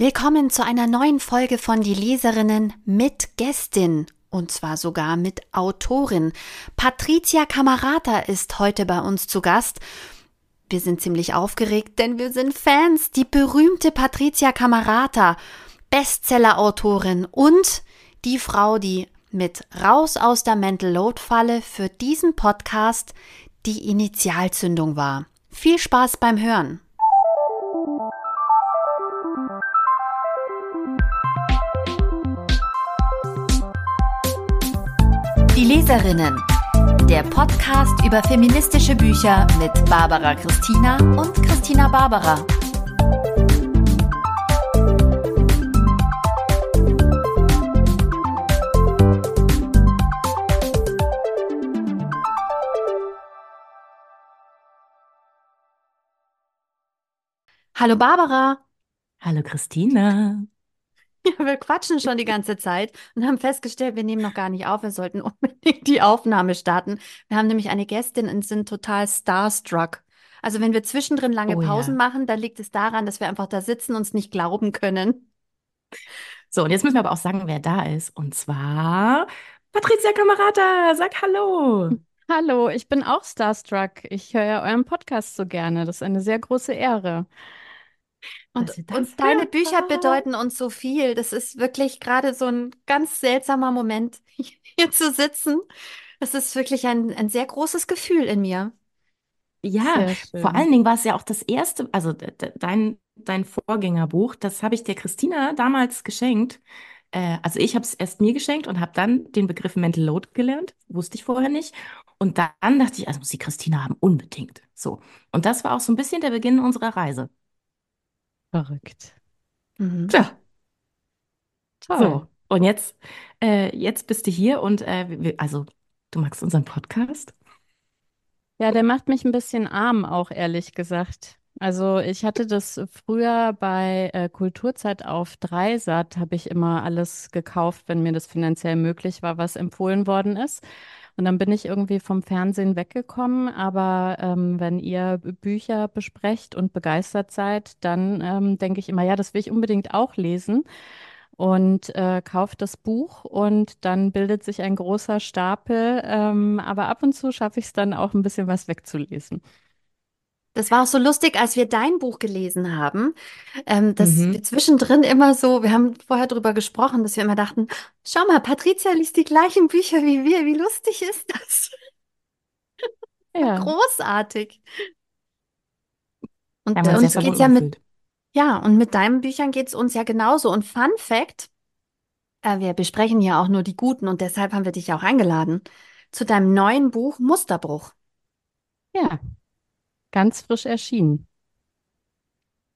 Willkommen zu einer neuen Folge von Die Leserinnen mit Gästin und zwar sogar mit Autorin. Patricia Camarata ist heute bei uns zu Gast. Wir sind ziemlich aufgeregt, denn wir sind Fans. Die berühmte Patricia Camarata, Bestseller-Autorin und die Frau, die mit Raus aus der Mental Load Falle für diesen Podcast die Initialzündung war. Viel Spaß beim Hören. Leserinnen. Der Podcast über feministische Bücher mit Barbara Christina und Christina Barbara. Hallo Barbara. Hallo Christina. Ja, wir quatschen schon die ganze Zeit und haben festgestellt, wir nehmen noch gar nicht auf. Wir sollten unbedingt die Aufnahme starten. Wir haben nämlich eine Gästin und sind total starstruck. Also wenn wir zwischendrin lange Oh Pausen ja. machen, dann liegt es daran, dass wir einfach da sitzen und es nicht glauben können. So, und jetzt müssen wir aber auch sagen, wer da ist. Und zwar Patricia Camarata. Sag Hallo. Hallo, ich bin auch starstruck. Ich höre ja euren Podcast so gerne. Das ist eine sehr große Ehre. Und, das und deine. Bücher bedeuten uns so viel. Das ist wirklich gerade so ein ganz seltsamer Moment, hier zu sitzen. Das ist wirklich ein, ein sehr großes Gefühl in mir. Ja, vor allen Dingen war es ja auch das erste, also de- de- dein, dein Vorgängerbuch, das habe ich der Christina damals geschenkt. Äh, also ich habe es erst mir geschenkt und habe dann den Begriff Mental Load gelernt, wusste ich vorher nicht. Und dann dachte ich, also muss die Christina haben, unbedingt. So. Und das war auch so ein bisschen der Beginn unserer Reise. Verrückt. Mhm. Tja. Toll. So, und jetzt, äh, jetzt bist du hier und äh, wir- also du magst unseren Podcast? Ja, der macht mich ein bisschen arm, auch ehrlich gesagt. Also ich hatte das früher bei äh, Kulturzeit auf Dreisat, habe ich immer alles gekauft, wenn mir das finanziell möglich war, was empfohlen worden ist. Und dann bin ich irgendwie vom Fernsehen weggekommen. Aber ähm, wenn ihr Bücher besprecht und begeistert seid, dann ähm, denke ich immer, ja, das will ich unbedingt auch lesen. Und äh, kauft das Buch und dann bildet sich ein großer Stapel. Ähm, aber ab und zu schaffe ich es dann auch ein bisschen was wegzulesen. Das war auch so lustig, als wir dein Buch gelesen haben, ähm, dass Mhm. wir zwischendrin immer so, wir haben vorher drüber gesprochen, dass wir immer dachten, schau mal, Patricia liest die gleichen Bücher wie wir, wie lustig ist das? Ja, Großartig. Und haben uns geht's ja mit, ja, und mit deinen Büchern geht's uns ja genauso. Und Fun Fact, äh, wir besprechen ja auch nur die guten und deshalb haben wir dich auch eingeladen zu deinem neuen Buch Musterbruch. ja, ganz frisch erschienen.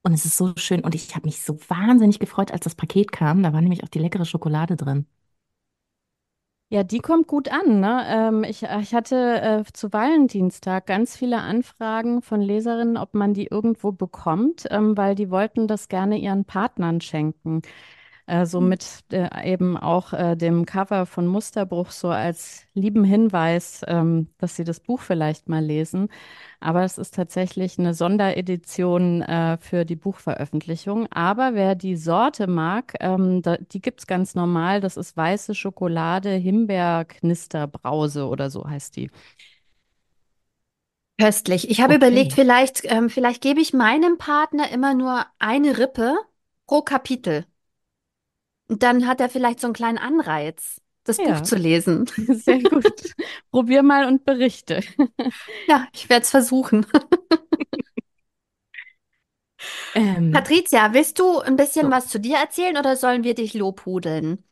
Und es ist so schön und ich habe mich so wahnsinnig gefreut, als das Paket kam. Da war nämlich auch die leckere Schokolade drin. Ja, die kommt gut an, ne? Ähm, ich, ich hatte äh, zu Valentinstag ganz viele Anfragen von Leserinnen, ob man die irgendwo bekommt, ähm, weil die wollten das gerne ihren Partnern schenken. Äh, so mit äh, eben auch äh, dem Cover von Musterbruch so als lieben Hinweis, ähm, dass sie das Buch vielleicht mal lesen. Aber es ist tatsächlich eine Sonderedition äh, für die Buchveröffentlichung. Aber wer die Sorte mag, ähm, da, die gibt's ganz normal. Das ist weiße Schokolade, Himbeerknisterbrause oder so heißt die. Köstlich. Ich habe überlegt, Okay. vielleicht, ähm, vielleicht gebe ich meinem Partner immer nur eine Rippe pro Kapitel. Dann hat er vielleicht so einen kleinen Anreiz, das Buch Ja, zu lesen. sehr gut. Probier mal und berichte. Ja, ich werde es versuchen. Ähm, Patricia, willst du ein bisschen so. was zu dir erzählen oder sollen wir dich lobhudeln?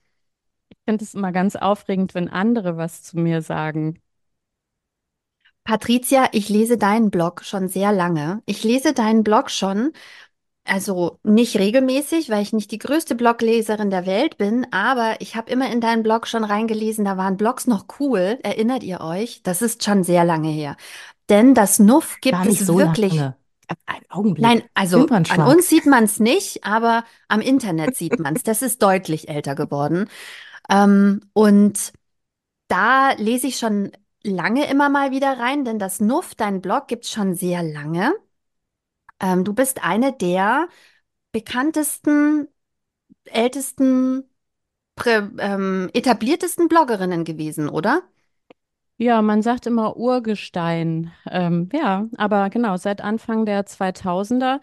Ich finde es immer ganz aufregend, wenn andere was zu mir sagen. Patricia, ich lese deinen Blog schon sehr lange. Ich lese deinen Blog schon, also nicht regelmäßig, weil ich nicht die größte Blogleserin der Welt bin, aber ich habe immer in deinen Blog schon reingelesen, da waren Blogs noch cool. Erinnert ihr euch? Das ist schon sehr lange her. Denn das Nuff gibt Gar nicht es so wirklich. lange. Ein Augenblick. Nein, also an Wimpernschlag. uns sieht man es nicht, aber am Internet sieht man es. Das ist deutlich älter geworden. Ähm, und da lese ich schon lange immer mal wieder rein, denn das Nuff, dein Blog, gibt's schon sehr lange. Ähm, du bist eine der bekanntesten ältesten, prä, ähm, etabliertesten Bloggerinnen gewesen, oder? Ja, man sagt immer Urgestein. Ähm, ja, aber genau, seit Anfang der 2000er.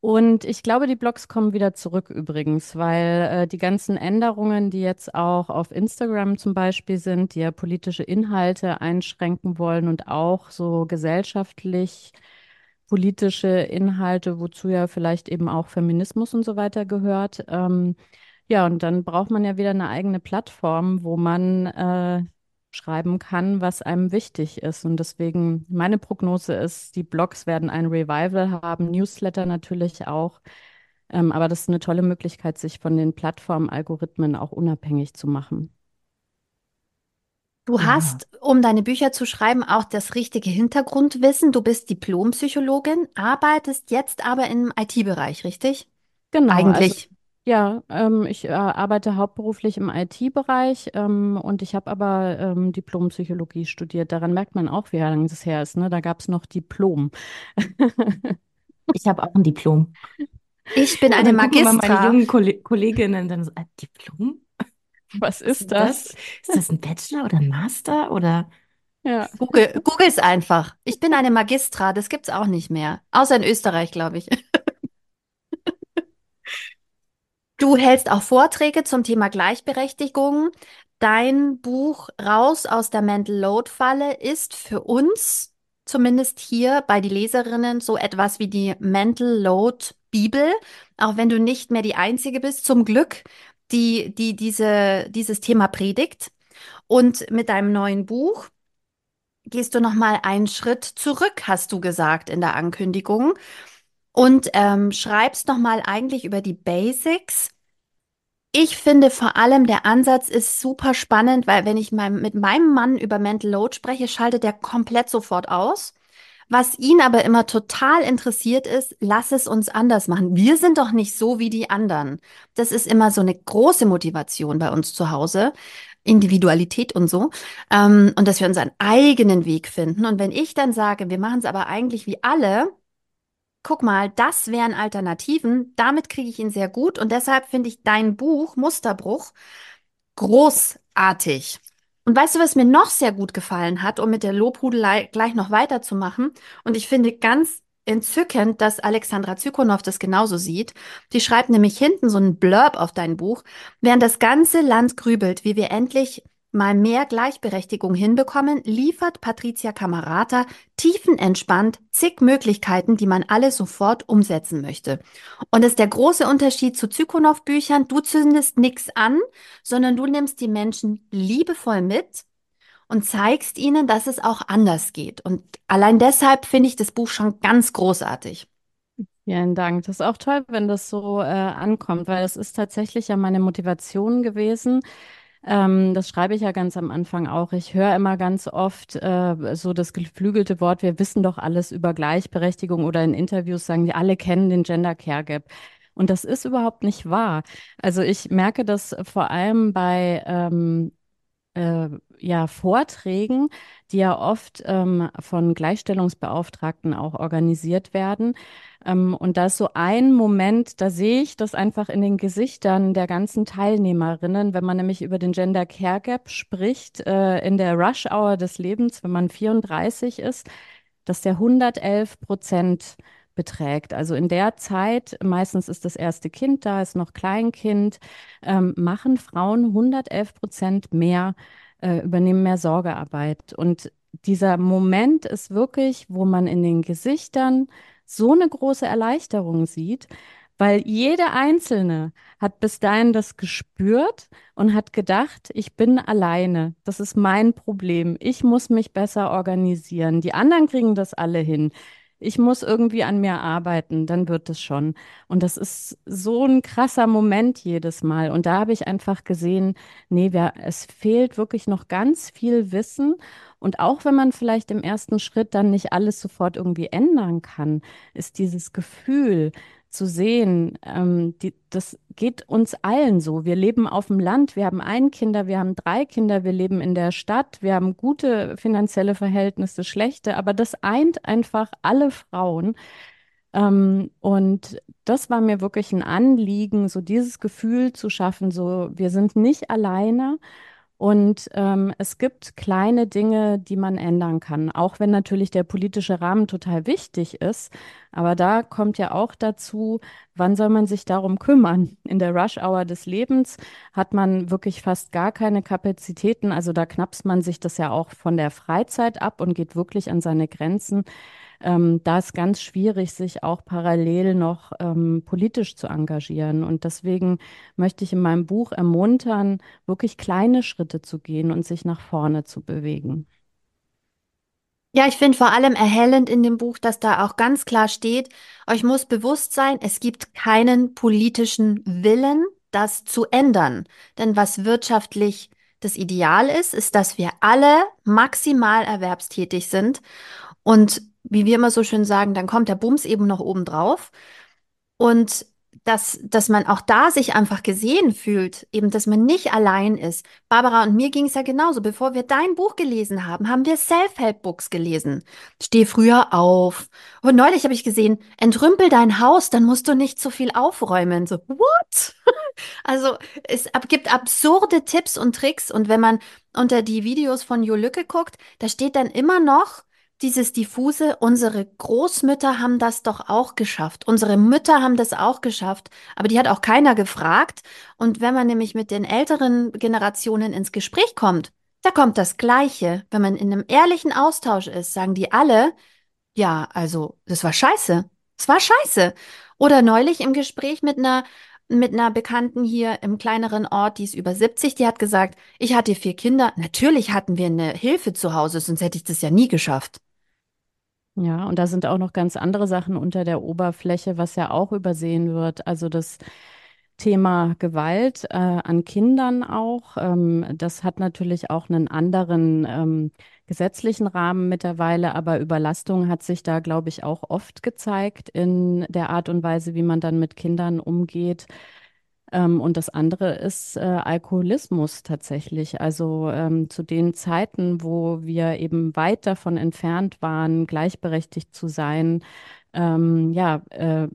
Und ich glaube, die Blogs kommen wieder zurück übrigens, weil äh, die ganzen Änderungen, die jetzt auch auf Instagram zum Beispiel sind, die ja politische Inhalte einschränken wollen und auch so gesellschaftlich politische Inhalte, wozu ja vielleicht eben auch Feminismus und so weiter gehört. Ähm, ja, und dann braucht man ja wieder eine eigene Plattform, wo man äh, schreiben kann, was einem wichtig ist. Und deswegen, meine Prognose ist, die Blogs werden ein Revival haben, Newsletter natürlich auch. Ähm, aber das ist eine tolle Möglichkeit, sich von den Plattformalgorithmen auch unabhängig zu machen. Du Ja, hast, um deine Bücher zu schreiben, auch das richtige Hintergrundwissen. Du bist Diplompsychologin, arbeitest jetzt aber im IT-Bereich, richtig? Genau, also Eigentlich. ja, ähm, ich äh, arbeite hauptberuflich im IT-Bereich ähm, und ich habe aber ähm, Diplompsychologie studiert. Daran merkt man auch, wie lange das her ist. Ne? Da gab es noch Diplom. ich habe auch ein Diplom. Ich bin eine dann gucken immer meine Magistra. jungen Kolle- Kolleginnen dann so, äh, Diplom? Was ist das? das? Ist das ein Bachelor oder ein Master oder? Ja. Google, Google's einfach. Ich bin eine Magistra, das gibt's auch nicht mehr. Außer in Österreich, glaube ich. Du hältst auch Vorträge zum Thema Gleichberechtigung. Dein Buch Raus aus der Mental Load Falle ist für uns, zumindest hier bei die Leserinnen, so etwas wie die Mental Load Bibel, auch wenn du nicht mehr die Einzige bist, zum Glück, die, die diese, dieses Thema predigt. Und mit deinem neuen Buch gehst du noch mal einen Schritt zurück, hast du gesagt in der Ankündigung, und ähm, schreibst noch mal eigentlich über die Basics ich finde vor allem, der Ansatz ist super spannend, weil wenn ich mein, mit meinem Mann über Mental Load spreche, schaltet er komplett sofort aus. Was ihn aber immer total interessiert ist, lass es uns anders machen. Wir sind doch nicht so wie die anderen. Das ist immer so eine große Motivation bei uns zu Hause. Individualität und so. Ähm, und dass wir unseren eigenen Weg finden. Und wenn ich dann sage, wir machen es aber eigentlich wie alle, Guck mal, das wären Alternativen. Damit kriege ich ihn sehr gut und deshalb finde ich dein Buch Musterbruch großartig. Und weißt du, was mir noch sehr gut gefallen hat, um mit der Lobhudelei gleich noch weiterzumachen? Und ich finde ganz entzückend, dass Alexandra Zykonow das genauso sieht. Die schreibt nämlich hinten so einen Blurb auf dein Buch, während das ganze Land grübelt, wie wir endlich mal mehr Gleichberechtigung hinbekommen, liefert Patricia Camerata tiefenentspannt zig Möglichkeiten, die man alle sofort umsetzen möchte. Und das ist der große Unterschied zu Zykonow-Büchern. Du zündest nichts an, sondern du nimmst die Menschen liebevoll mit und zeigst ihnen, dass es auch anders geht. Und allein deshalb finde ich das Buch schon ganz großartig. Vielen Dank. Das ist auch toll, wenn das so äh, ankommt, weil es ist tatsächlich ja meine Motivation gewesen. Ähm, das schreibe ich ja ganz am Anfang auch. Ich höre immer ganz oft äh, so das geflügelte Wort, wir wissen doch alles über Gleichberechtigung oder in Interviews sagen die, alle kennen den Gender Care Gap. Und das ist überhaupt nicht wahr. Also ich merke das vor allem bei ähm, äh, ja, Vorträgen, die ja oft ähm, von Gleichstellungsbeauftragten auch organisiert werden. Ähm, und da ist so ein Moment, da sehe ich das einfach in den Gesichtern der ganzen Teilnehmerinnen, wenn man nämlich über den Gender Care Gap spricht, äh, in der Rush Hour des Lebens, wenn man 34 ist, dass der 111 Prozent beträgt. Also in der Zeit, meistens ist das erste Kind da, ist noch Kleinkind, ähm, machen Frauen 111 Prozent mehr, äh, übernehmen mehr Sorgearbeit. Und dieser Moment ist wirklich, wo man in den Gesichtern so eine große Erleichterung sieht, weil jede Einzelne hat bis dahin das gespürt und hat gedacht, ich bin alleine. Das ist mein Problem. Ich muss mich besser organisieren. Die anderen kriegen das alle hin. Ich muss irgendwie an mir arbeiten, dann wird es schon. Und das ist so ein krasser Moment jedes Mal. Und da habe ich einfach gesehen, nee, wir, es fehlt wirklich noch ganz viel Wissen. Und auch wenn man vielleicht im ersten Schritt dann nicht alles sofort irgendwie ändern kann, ist dieses Gefühl zu sehen, ähm, die, das geht uns allen so. Wir leben auf dem Land, wir haben ein Kinder, wir haben drei Kinder, wir leben in der Stadt, wir haben gute finanzielle Verhältnisse, schlechte, aber das eint einfach alle Frauen. Ähm, und das war mir wirklich ein Anliegen, so dieses Gefühl zu schaffen, so wir sind nicht alleine und ähm, es gibt kleine Dinge, die man ändern kann, auch wenn natürlich der politische Rahmen total wichtig ist. Aber da kommt ja auch dazu, wann soll man sich darum kümmern? In der Rush-Hour des Lebens hat man wirklich fast gar keine Kapazitäten. Also da knappst man sich das ja auch von der Freizeit ab und geht wirklich an seine Grenzen ähm, da ist ganz schwierig, sich auch parallel noch ähm, politisch zu engagieren. Und deswegen möchte ich in meinem Buch ermuntern, wirklich kleine Schritte zu gehen und sich nach vorne zu bewegen. Ja, ich finde vor allem erhellend in dem Buch, dass da auch ganz klar steht, euch muss bewusst sein, es gibt keinen politischen Willen, das zu ändern. Denn was wirtschaftlich das Ideal ist, ist, dass wir alle maximal erwerbstätig sind und wie wir immer so schön sagen, dann kommt der Bums eben noch oben drauf. Und dass, dass man auch da sich einfach gesehen fühlt, eben, dass man nicht allein ist. Barbara und mir ging es ja genauso. Bevor wir dein Buch gelesen haben, haben wir Self-Help-Books gelesen. Steh früher auf. Und neulich habe ich gesehen, entrümpel dein Haus, dann musst du nicht so viel aufräumen. So, what? also es gibt absurde Tipps und Tricks. Und wenn man unter die Videos von Jo Lücke guckt, da steht dann immer noch, dieses diffuse, unsere Großmütter haben das doch auch geschafft, unsere Mütter haben das auch geschafft, aber die hat auch keiner gefragt. Und wenn man nämlich mit den älteren Generationen ins Gespräch kommt, da kommt das Gleiche. Wenn man in einem ehrlichen Austausch ist, sagen die alle, ja, also, das war scheiße. Es war scheiße. Oder neulich im Gespräch mit einer mit einer Bekannten hier im kleineren Ort, die ist über 70, die hat gesagt, ich hatte vier Kinder. Natürlich hatten wir eine Hilfe zu Hause, sonst hätte ich das ja nie geschafft. Ja, und da sind auch noch ganz andere Sachen unter der Oberfläche, was ja auch übersehen wird. Also das Thema Gewalt äh, an Kindern auch. Ähm, das hat natürlich auch einen anderen ähm, gesetzlichen Rahmen mittlerweile, aber Überlastung hat sich da, glaube ich, auch oft gezeigt in der Art und Weise, wie man dann mit Kindern umgeht. Ähm, und das andere ist äh, Alkoholismus tatsächlich. Also ähm, zu den Zeiten, wo wir eben weit davon entfernt waren, gleichberechtigt zu sein, ähm, ja, äh,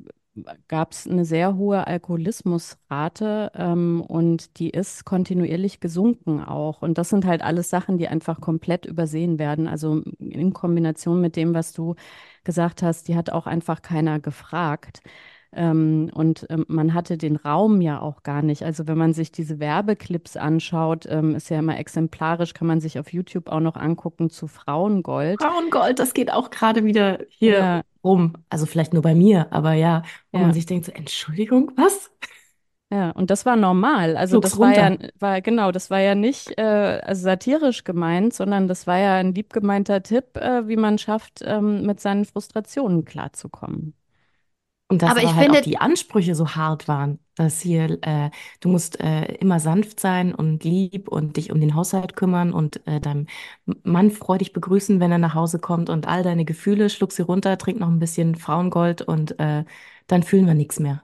gab es eine sehr hohe Alkoholismusrate ähm, und die ist kontinuierlich gesunken auch. Und das sind halt alles Sachen, die einfach komplett übersehen werden. Also in Kombination mit dem, was du gesagt hast, die hat auch einfach keiner gefragt. Ähm, und ähm, man hatte den Raum ja auch gar nicht. Also wenn man sich diese Werbeclips anschaut, ähm, ist ja immer exemplarisch, kann man sich auf YouTube auch noch angucken zu Frauengold. Frauengold, das geht auch gerade wieder hier ja. rum. Also vielleicht nur bei mir, aber ja, wo ja. man sich denkt so, Entschuldigung, was? Ja, und das war normal. Also Flug's das war runter. ja, war genau, das war ja nicht äh, also satirisch gemeint, sondern das war ja ein lieb gemeinter Tipp, äh, wie man schafft, ähm, mit seinen Frustrationen klarzukommen. Und dass aber, aber halt finde, auch die Ansprüche so hart waren, dass hier, äh, du musst äh, immer sanft sein und lieb und dich um den Haushalt kümmern und äh, deinem Mann freudig begrüßen, wenn er nach Hause kommt und all deine Gefühle, schluck sie runter, trink noch ein bisschen Frauengold und äh, dann fühlen wir nichts mehr.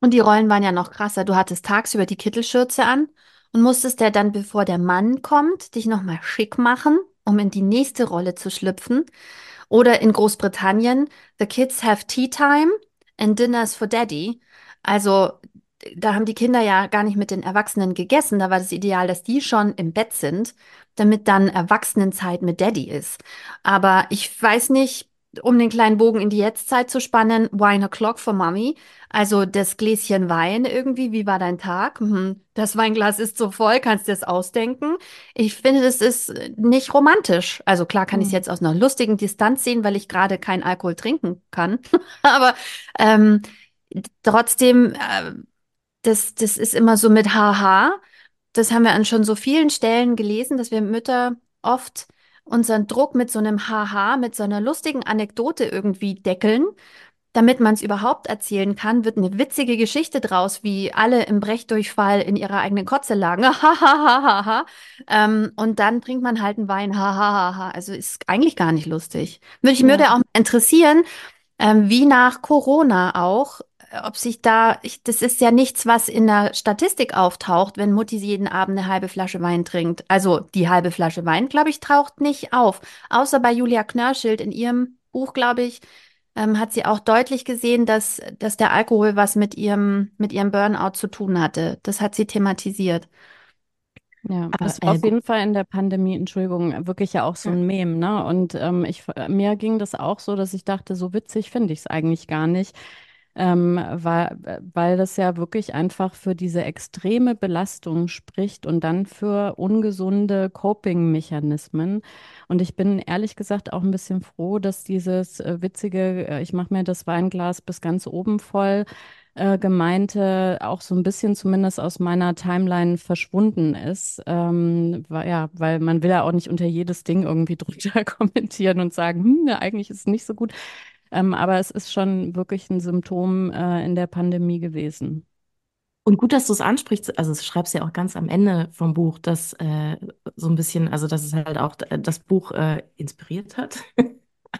Und die Rollen waren ja noch krasser. Du hattest tagsüber die Kittelschürze an und musstest ja dann, bevor der Mann kommt, dich nochmal schick machen, um in die nächste Rolle zu schlüpfen. Oder in Großbritannien, The Kids Have Tea Time and Dinners for Daddy. Also da haben die Kinder ja gar nicht mit den Erwachsenen gegessen. Da war das Ideal, dass die schon im Bett sind, damit dann Erwachsenenzeit mit Daddy ist. Aber ich weiß nicht, um den kleinen Bogen in die Jetztzeit zu spannen, Wine O'Clock for Mommy. Also das Gläschen Wein irgendwie, wie war dein Tag? Mhm. Das Weinglas ist so voll, kannst du das ausdenken? Ich finde, das ist nicht romantisch. Also klar kann mhm. ich es jetzt aus einer lustigen Distanz sehen, weil ich gerade keinen Alkohol trinken kann. Aber ähm, trotzdem, äh, das, das ist immer so mit Haha. Das haben wir an schon so vielen Stellen gelesen, dass wir Mütter oft unseren Druck mit so einem Haha, mit so einer lustigen Anekdote irgendwie deckeln. Damit man es überhaupt erzählen kann, wird eine witzige Geschichte draus, wie alle im Brechdurchfall in ihrer eigenen Kotze lagen. Ähm, und dann trinkt man halt einen Wein. Hahaha. Also ist eigentlich gar nicht lustig. Würde ich ja. würde auch interessieren, ähm, wie nach Corona auch ob sich da, ich, das ist ja nichts, was in der Statistik auftaucht, wenn Mutti jeden Abend eine halbe Flasche Wein trinkt. Also die halbe Flasche Wein, glaube ich, taucht nicht auf. Außer bei Julia Knörschild in ihrem Buch, glaube ich, ähm, hat sie auch deutlich gesehen, dass, dass der Alkohol was mit ihrem, mit ihrem Burnout zu tun hatte. Das hat sie thematisiert. Ja, das war auf jeden Fall in der Pandemie, Entschuldigung, wirklich ja auch so ein Mem, ne? Und ähm, ich, mir ging das auch so, dass ich dachte, so witzig finde ich es eigentlich gar nicht, ähm, weil, weil das ja wirklich einfach für diese extreme Belastung spricht und dann für ungesunde Coping-Mechanismen. Und ich bin ehrlich gesagt auch ein bisschen froh, dass dieses äh, witzige, äh, ich mache mir das Weinglas bis ganz oben voll, äh, gemeinte auch so ein bisschen zumindest aus meiner Timeline verschwunden ist. Ähm, weil, ja, weil man will ja auch nicht unter jedes Ding irgendwie drunter kommentieren und sagen, hm, eigentlich ist es nicht so gut. Ähm, aber es ist schon wirklich ein Symptom äh, in der Pandemie gewesen. Und gut, dass du es ansprichst, also schreibst ja auch ganz am Ende vom Buch, dass äh, so ein bisschen, also dass es halt auch das Buch äh, inspiriert hat.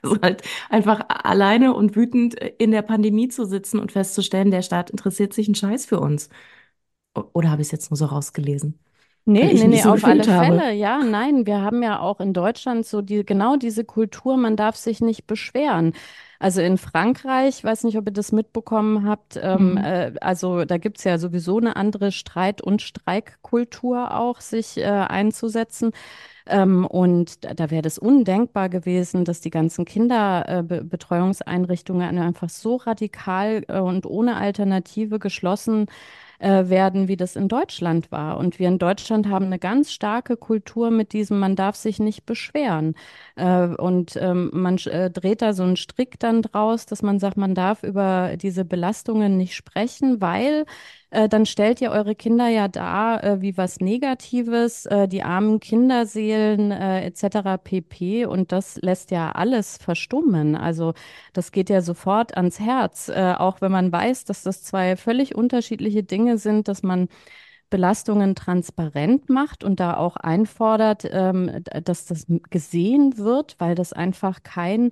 Also halt einfach alleine und wütend in der Pandemie zu sitzen und festzustellen, der Staat interessiert sich einen Scheiß für uns. Oder habe ich es jetzt nur so rausgelesen? Nee, nee, nee, so auf alle habe. Fälle. Ja, nein, wir haben ja auch in Deutschland so die, genau diese Kultur, man darf sich nicht beschweren. Also in Frankreich, weiß nicht, ob ihr das mitbekommen habt, ähm, mhm. äh, also da gibt's ja sowieso eine andere Streit- und Streikkultur auch, sich äh, einzusetzen. Ähm, und da, da wäre das undenkbar gewesen, dass die ganzen Kinderbetreuungseinrichtungen äh, einfach so radikal äh, und ohne Alternative geschlossen äh, werden, wie das in Deutschland war. Und wir in Deutschland haben eine ganz starke Kultur mit diesem, man darf sich nicht beschweren. Äh, und ähm, man äh, dreht da so einen Strick dann draus, dass man sagt, man darf über diese Belastungen nicht sprechen, weil äh, dann stellt ihr eure Kinder ja dar äh, wie was Negatives, äh, die armen Kinderseelen äh, etc. pp. Und das lässt ja alles verstummen. Also das geht ja sofort ans Herz, äh, auch wenn man weiß, dass das zwei völlig unterschiedliche Dinge sind, dass man Belastungen transparent macht und da auch einfordert, ähm, dass das gesehen wird, weil das einfach kein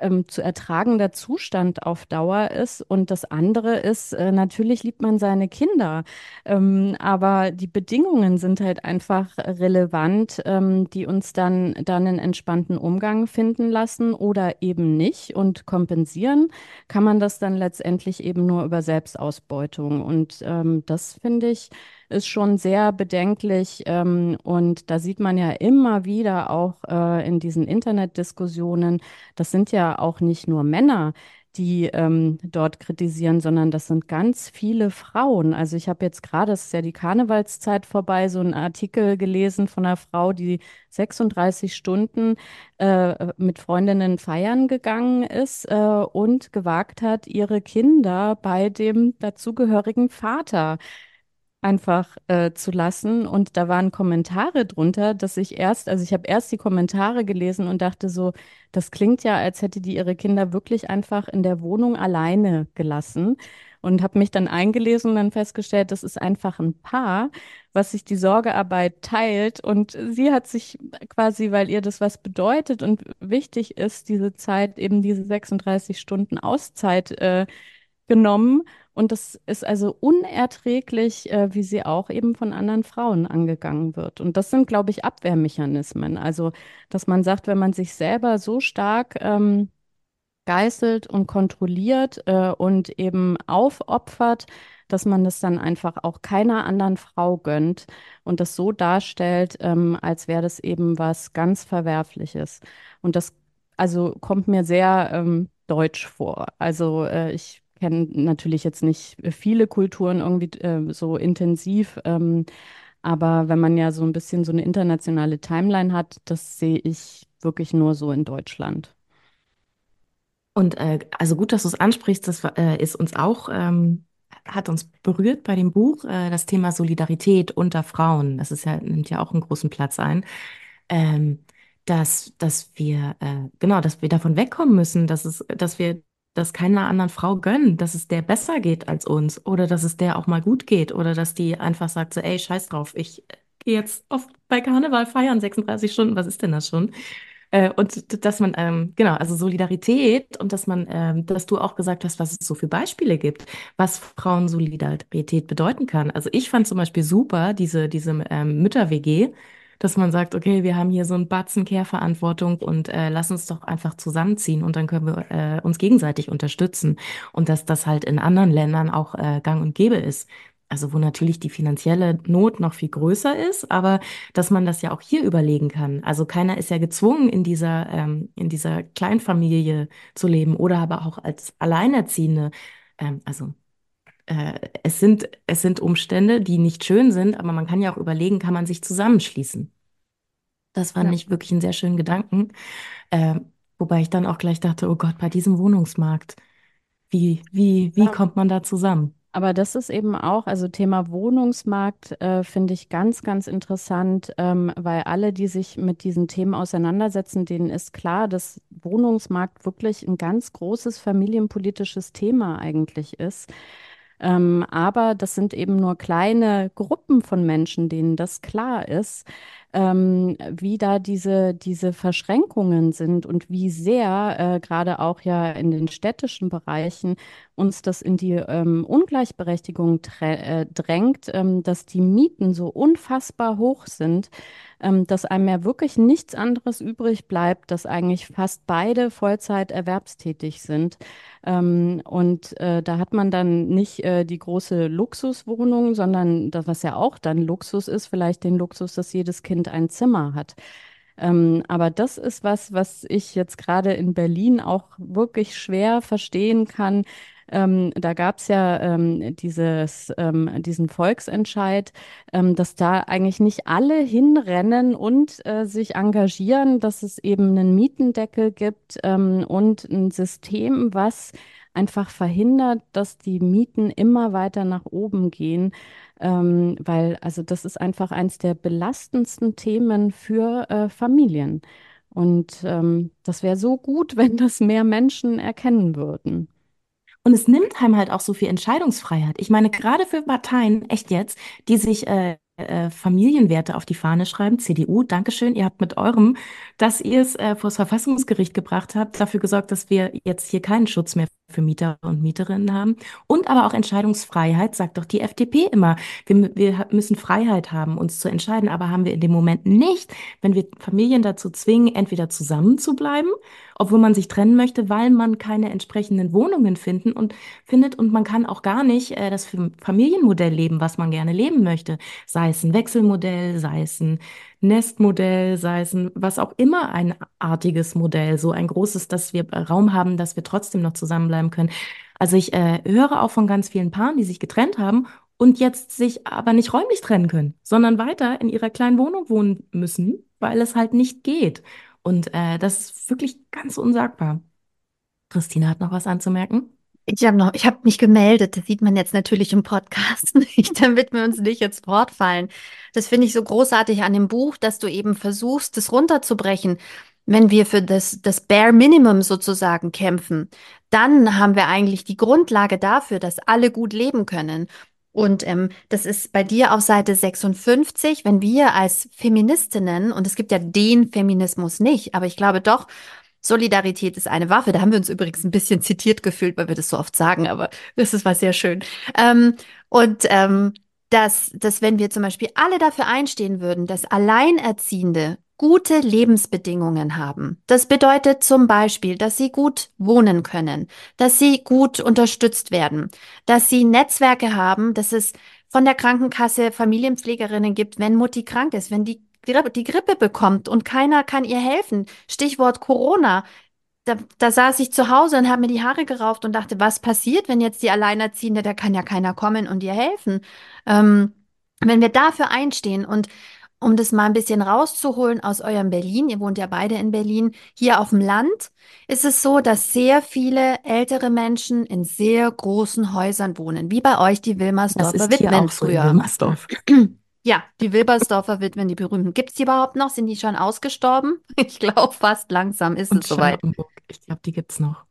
ähm, zu ertragender Zustand auf Dauer ist. Und das andere ist, äh, natürlich liebt man seine Kinder, ähm, aber die Bedingungen sind halt einfach relevant, ähm, die uns dann, dann einen entspannten Umgang finden lassen oder eben nicht. Und kompensieren kann man das dann letztendlich eben nur über Selbstausbeutung. Und ähm, das finde ich, ist schon sehr bedenklich. Ähm, und da sieht man ja immer wieder auch äh, in diesen Internetdiskussionen, das sind ja auch nicht nur Männer, die ähm, dort kritisieren, sondern das sind ganz viele Frauen. Also ich habe jetzt gerade, es ist ja die Karnevalszeit vorbei, so einen Artikel gelesen von einer Frau, die 36 Stunden äh, mit Freundinnen feiern gegangen ist äh, und gewagt hat, ihre Kinder bei dem dazugehörigen Vater einfach äh, zu lassen. Und da waren Kommentare drunter, dass ich erst, also ich habe erst die Kommentare gelesen und dachte so, das klingt ja, als hätte die ihre Kinder wirklich einfach in der Wohnung alleine gelassen. Und habe mich dann eingelesen und dann festgestellt, das ist einfach ein Paar, was sich die Sorgearbeit teilt. Und sie hat sich quasi, weil ihr das was bedeutet und wichtig ist, diese Zeit, eben diese 36 Stunden Auszeit äh, genommen und das ist also unerträglich, äh, wie sie auch eben von anderen Frauen angegangen wird. Und das sind, glaube ich, Abwehrmechanismen. Also, dass man sagt, wenn man sich selber so stark ähm, geißelt und kontrolliert äh, und eben aufopfert, dass man das dann einfach auch keiner anderen Frau gönnt und das so darstellt, ähm, als wäre das eben was ganz Verwerfliches. Und das also kommt mir sehr ähm, deutsch vor. Also äh, ich kenne natürlich jetzt nicht viele Kulturen irgendwie äh, so intensiv, ähm, aber wenn man ja so ein bisschen so eine internationale Timeline hat, das sehe ich wirklich nur so in Deutschland. Und äh, also gut, dass du es ansprichst, das äh, ist uns auch, ähm, hat uns berührt bei dem Buch, äh, das Thema Solidarität unter Frauen. Das ist ja, nimmt ja auch einen großen Platz ein. Ähm, dass, dass wir, äh, genau, dass wir davon wegkommen müssen, dass es, dass wir das keiner anderen Frau gönnen, dass es der besser geht als uns oder dass es der auch mal gut geht oder dass die einfach sagt so, ey, scheiß drauf, ich gehe jetzt oft bei Karneval feiern, 36 Stunden, was ist denn das schon? Äh, und dass man, ähm, genau, also Solidarität und dass man, ähm, dass du auch gesagt hast, was es so für Beispiele gibt, was Frauensolidarität bedeuten kann. Also ich fand zum Beispiel super diese, diese ähm, Mütter-WG, dass man sagt, okay, wir haben hier so ein Batzen Care-Verantwortung und äh, lass uns doch einfach zusammenziehen und dann können wir äh, uns gegenseitig unterstützen. Und dass das halt in anderen Ländern auch äh, gang und gäbe ist. Also wo natürlich die finanzielle Not noch viel größer ist, aber dass man das ja auch hier überlegen kann. Also keiner ist ja gezwungen, in dieser, ähm, in dieser Kleinfamilie zu leben oder aber auch als Alleinerziehende. Ähm, also es sind, es sind Umstände, die nicht schön sind, aber man kann ja auch überlegen, kann man sich zusammenschließen. Das fand Ja. ich wirklich einen sehr schönen Gedanken. Äh, wobei ich dann auch gleich dachte, oh Gott, bei diesem Wohnungsmarkt, wie, wie, wie Ja. kommt man da zusammen? Aber das ist eben auch, also Thema Wohnungsmarkt, äh, finde ich ganz, ganz interessant, ähm, weil alle, die sich mit diesen Themen auseinandersetzen, denen ist klar, dass Wohnungsmarkt wirklich ein ganz großes familienpolitisches Thema eigentlich ist. Ähm, aber das sind eben nur kleine Gruppen von Menschen, denen das klar ist, ähm, wie da diese, diese Verschränkungen sind und wie sehr, äh, gerade auch ja in den städtischen Bereichen, uns das in die ähm, Ungleichberechtigung äh, drängt, ähm, dass die Mieten so unfassbar hoch sind, ähm, dass einem ja wirklich nichts anderes übrig bleibt, dass eigentlich fast beide Vollzeit erwerbstätig sind. Ähm, und äh, da hat man dann nicht äh, die große Luxuswohnung, sondern das, was ja auch dann Luxus ist, vielleicht den Luxus, dass jedes Kind ein Zimmer hat. Ähm, aber das ist was, was ich jetzt gerade in Berlin auch wirklich schwer verstehen kann. Ähm, da gab es ja ähm, dieses, ähm, diesen Volksentscheid, ähm, dass da eigentlich nicht alle hinrennen und äh, sich engagieren, dass es eben einen Mietendeckel gibt ähm, und ein System, was einfach verhindert, dass die Mieten immer weiter nach oben gehen. Ähm, weil, also das ist einfach eins der belastendsten Themen für äh, Familien. Und ähm, das wäre so gut, wenn das mehr Menschen erkennen würden. Und es nimmt einem halt auch so viel Entscheidungsfreiheit. Ich meine, gerade für Parteien, echt jetzt, die sich äh, äh, Familienwerte auf die Fahne schreiben, CDU, Dankeschön, ihr habt mit eurem, dass ihr es äh, vor das Verfassungsgericht gebracht habt, dafür gesorgt, dass wir jetzt hier keinen Schutz mehr für Mieter und Mieterinnen haben. Und aber auch Entscheidungsfreiheit, sagt doch die FDP immer. Wir, wir müssen Freiheit haben, uns zu entscheiden, aber haben wir in dem Moment nicht, wenn wir Familien dazu zwingen, entweder zusammen zu bleiben, obwohl man sich trennen möchte, weil man keine entsprechenden Wohnungen finden und findet und man kann auch gar nicht äh, das Familienmodell leben, was man gerne leben möchte. Sei es ein Wechselmodell, sei es ein Nestmodell, sei es ein, was auch immer ein artiges Modell, so ein großes, dass wir Raum haben, dass wir trotzdem noch zusammenbleiben können. Also ich äh, höre auch von ganz vielen Paaren, die sich getrennt haben und jetzt sich aber nicht räumlich trennen können, sondern weiter in ihrer kleinen Wohnung wohnen müssen, weil es halt nicht geht. Und äh, das ist wirklich ganz unsagbar. Christina hat noch was anzumerken. Ich habe noch, ich habe mich gemeldet. Das sieht man jetzt natürlich im Podcast nicht, damit wir uns nicht ins Wort fallen. Das finde ich so großartig an dem Buch, dass du eben versuchst, das runterzubrechen. Wenn wir für das, das Bare Minimum sozusagen kämpfen, dann haben wir eigentlich die Grundlage dafür, dass alle gut leben können. Und ähm, das ist bei dir auf Seite 56, wenn wir als Feministinnen, und es gibt ja den Feminismus nicht, aber ich glaube doch, Solidarität ist eine Waffe. Da haben wir uns übrigens ein bisschen zitiert gefühlt, weil wir das so oft sagen, aber das ist was sehr schön. Ähm, und ähm, dass, dass wenn wir zum Beispiel alle dafür einstehen würden, dass Alleinerziehende gute Lebensbedingungen haben. Das bedeutet zum Beispiel, dass sie gut wohnen können, dass sie gut unterstützt werden, dass sie Netzwerke haben, dass es von der Krankenkasse Familienpflegerinnen gibt, wenn Mutti krank ist, wenn die die Grippe bekommt und keiner kann ihr helfen. Stichwort Corona. Da, da saß ich zu Hause und habe mir die Haare gerauft und dachte, was passiert, wenn jetzt die Alleinerziehende, da kann ja keiner kommen und ihr helfen. Ähm, wenn wir dafür einstehen und um das mal ein bisschen rauszuholen aus eurem Berlin, ihr wohnt ja beide in Berlin, hier auf dem Land ist es so, dass sehr viele ältere Menschen in sehr großen Häusern wohnen, wie bei euch die Das Wilmersdorfer hier Witwen so in früher. Wilmersdorf. Ja, die Wilbersdorfer Witwen, die berühmten. Gibt's die überhaupt noch? Sind die schon ausgestorben? Ich glaube, fast langsam ist Und es soweit. Ich glaube, die gibt's noch.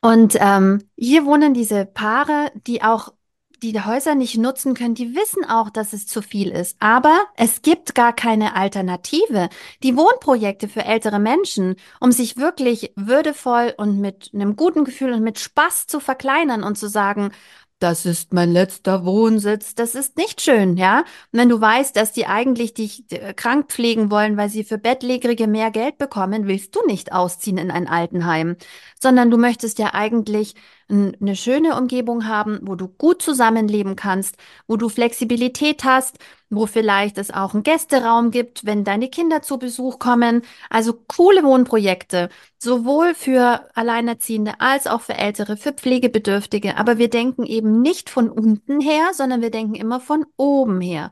Und ähm, hier wohnen diese Paare, die auch die Häuser nicht nutzen können, die wissen auch, dass es zu viel ist. Aber es gibt gar keine Alternative. Die Wohnprojekte für ältere Menschen, um sich wirklich würdevoll und mit einem guten Gefühl und mit Spaß zu verkleinern und zu sagen, das ist mein letzter Wohnsitz. Das ist nicht schön, ja. Wenn du weißt, dass die eigentlich dich äh, krank pflegen wollen, weil sie für Bettlägerige mehr Geld bekommen, willst du nicht ausziehen in ein Altenheim, sondern du möchtest ja eigentlich eine schöne Umgebung haben, wo du gut zusammenleben kannst, wo du Flexibilität hast, wo vielleicht es auch einen Gästeraum gibt, wenn deine Kinder zu Besuch kommen. Also coole Wohnprojekte, sowohl für Alleinerziehende als auch für Ältere, für Pflegebedürftige. Aber wir denken eben nicht von unten her, sondern wir denken immer von oben her.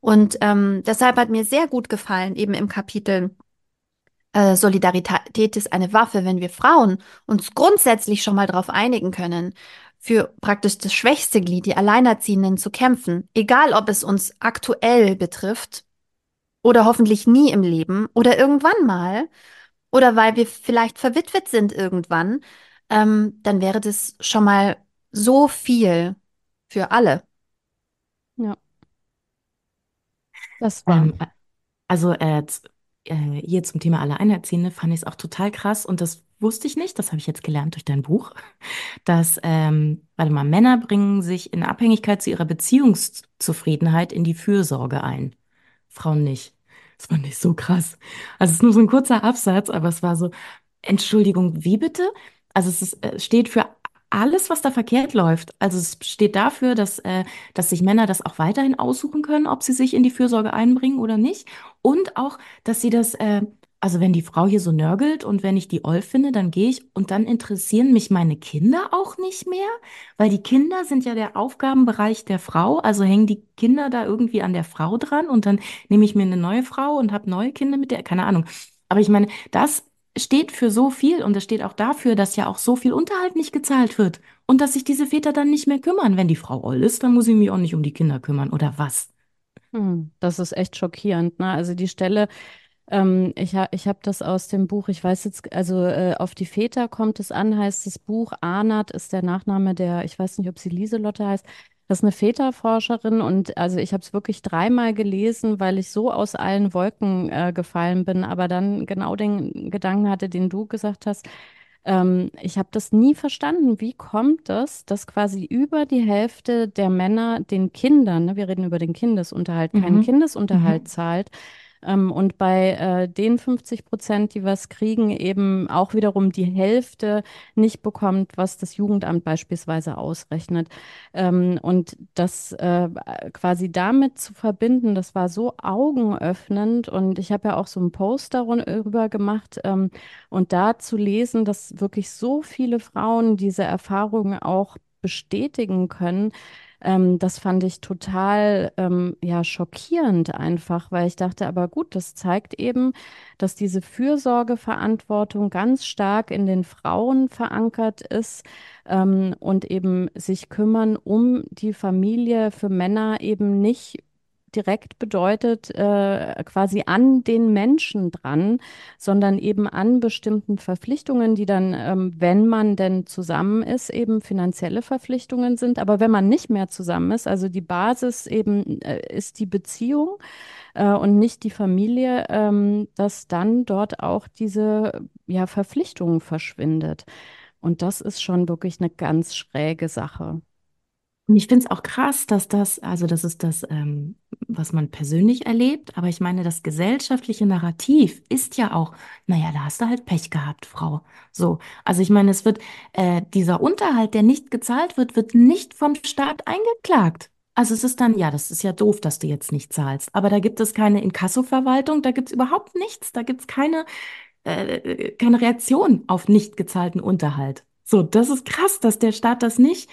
Und ähm, deshalb hat mir sehr gut gefallen, eben im Kapitel äh, Solidarität ist eine Waffe, wenn wir Frauen uns grundsätzlich schon mal darauf einigen können, für praktisch das schwächste Glied, die Alleinerziehenden, zu kämpfen, egal ob es uns aktuell betrifft oder hoffentlich nie im Leben oder irgendwann mal oder weil wir vielleicht verwitwet sind irgendwann, ähm, dann wäre das schon mal so viel für alle. Ja, das war. Ähm, also äh, äh, hier zum Thema Alleinerziehende fand ich es auch total krass und das wusste ich nicht, das habe ich jetzt gelernt durch dein Buch, dass, ähm, warte mal, Männer bringen sich in Abhängigkeit zu ihrer Beziehungszufriedenheit in die Fürsorge ein. Frauen nicht. Das fand ich so krass. Also es ist nur so ein kurzer Absatz, aber es war so, Entschuldigung, wie bitte? Also es ist, äh, steht für alles, was da verkehrt läuft. Also es steht dafür, dass, äh, dass sich Männer das auch weiterhin aussuchen können, ob sie sich in die Fürsorge einbringen oder nicht. Und auch, dass sie das, äh, also wenn die Frau hier so nörgelt und wenn ich die oll finde, dann gehe ich und dann interessieren mich meine Kinder auch nicht mehr, weil die Kinder sind ja der Aufgabenbereich der Frau, also hängen die Kinder da irgendwie an der Frau dran und dann nehme ich mir eine neue Frau und habe neue Kinder mit der, keine Ahnung. Aber ich meine, das steht für so viel und es steht auch dafür, dass ja auch so viel Unterhalt nicht gezahlt wird und dass sich diese Väter dann nicht mehr kümmern. Wenn die Frau oll ist, dann muss ich mich auch nicht um die Kinder kümmern oder was? Hm, das ist echt schockierend, ne? Also die Stelle, ähm, ich, ha ich habe das aus dem Buch, ich weiß jetzt, also äh, auf die Väter kommt es an, heißt das Buch. Arnert ist der Nachname der, ich weiß nicht, ob sie Lieselotte heißt. Das ist eine Väterforscherin und also ich habe es wirklich dreimal gelesen, weil ich so aus allen Wolken äh, gefallen bin, aber dann genau den Gedanken hatte, den du gesagt hast. Ähm, ich habe das nie verstanden. Wie kommt das, dass quasi über die Hälfte der Männer den Kindern, ne, wir reden über den Kindesunterhalt, keinen Mhm. Kindesunterhalt Mhm. zahlt? Ähm, und bei äh, den 50 Prozent, die was kriegen, eben auch wiederum die Hälfte nicht bekommt, was das Jugendamt beispielsweise ausrechnet. Ähm, und das äh, quasi damit zu verbinden, das war so augenöffnend. Und ich habe ja auch so einen Post darüber gemacht ähm, und da zu lesen, dass wirklich so viele Frauen diese Erfahrungen auch bestätigen können, ähm, das fand ich total ähm, ja, schockierend einfach, weil ich dachte, aber gut, das zeigt eben, dass diese Fürsorgeverantwortung ganz stark in den Frauen verankert ist ähm, und eben sich kümmern um die Familie für Männer eben nicht direkt bedeutet, äh, quasi an den Menschen dran, sondern eben an bestimmten Verpflichtungen, die dann, ähm, wenn man denn zusammen ist, eben finanzielle Verpflichtungen sind. Aber wenn man nicht mehr zusammen ist, also die Basis eben äh, ist die Beziehung äh, und nicht die Familie, ähm, dass dann dort auch diese ja, Verpflichtung verschwindet. Und das ist schon wirklich eine ganz schräge Sache. Und ich finde es auch krass, dass das, also das ist das, ähm, was man persönlich erlebt, aber ich meine, das gesellschaftliche Narrativ ist ja auch, naja, da hast du halt Pech gehabt, Frau. So, also ich meine, es wird, äh, dieser Unterhalt, der nicht gezahlt wird, wird nicht vom Staat eingeklagt. Also es ist dann, ja, das ist ja doof, dass du jetzt nicht zahlst, aber da gibt es keine Inkassoverwaltung, da gibt es überhaupt nichts, da gibt es keine, äh, keine Reaktion auf nicht gezahlten Unterhalt. So, das ist krass, dass der Staat das nicht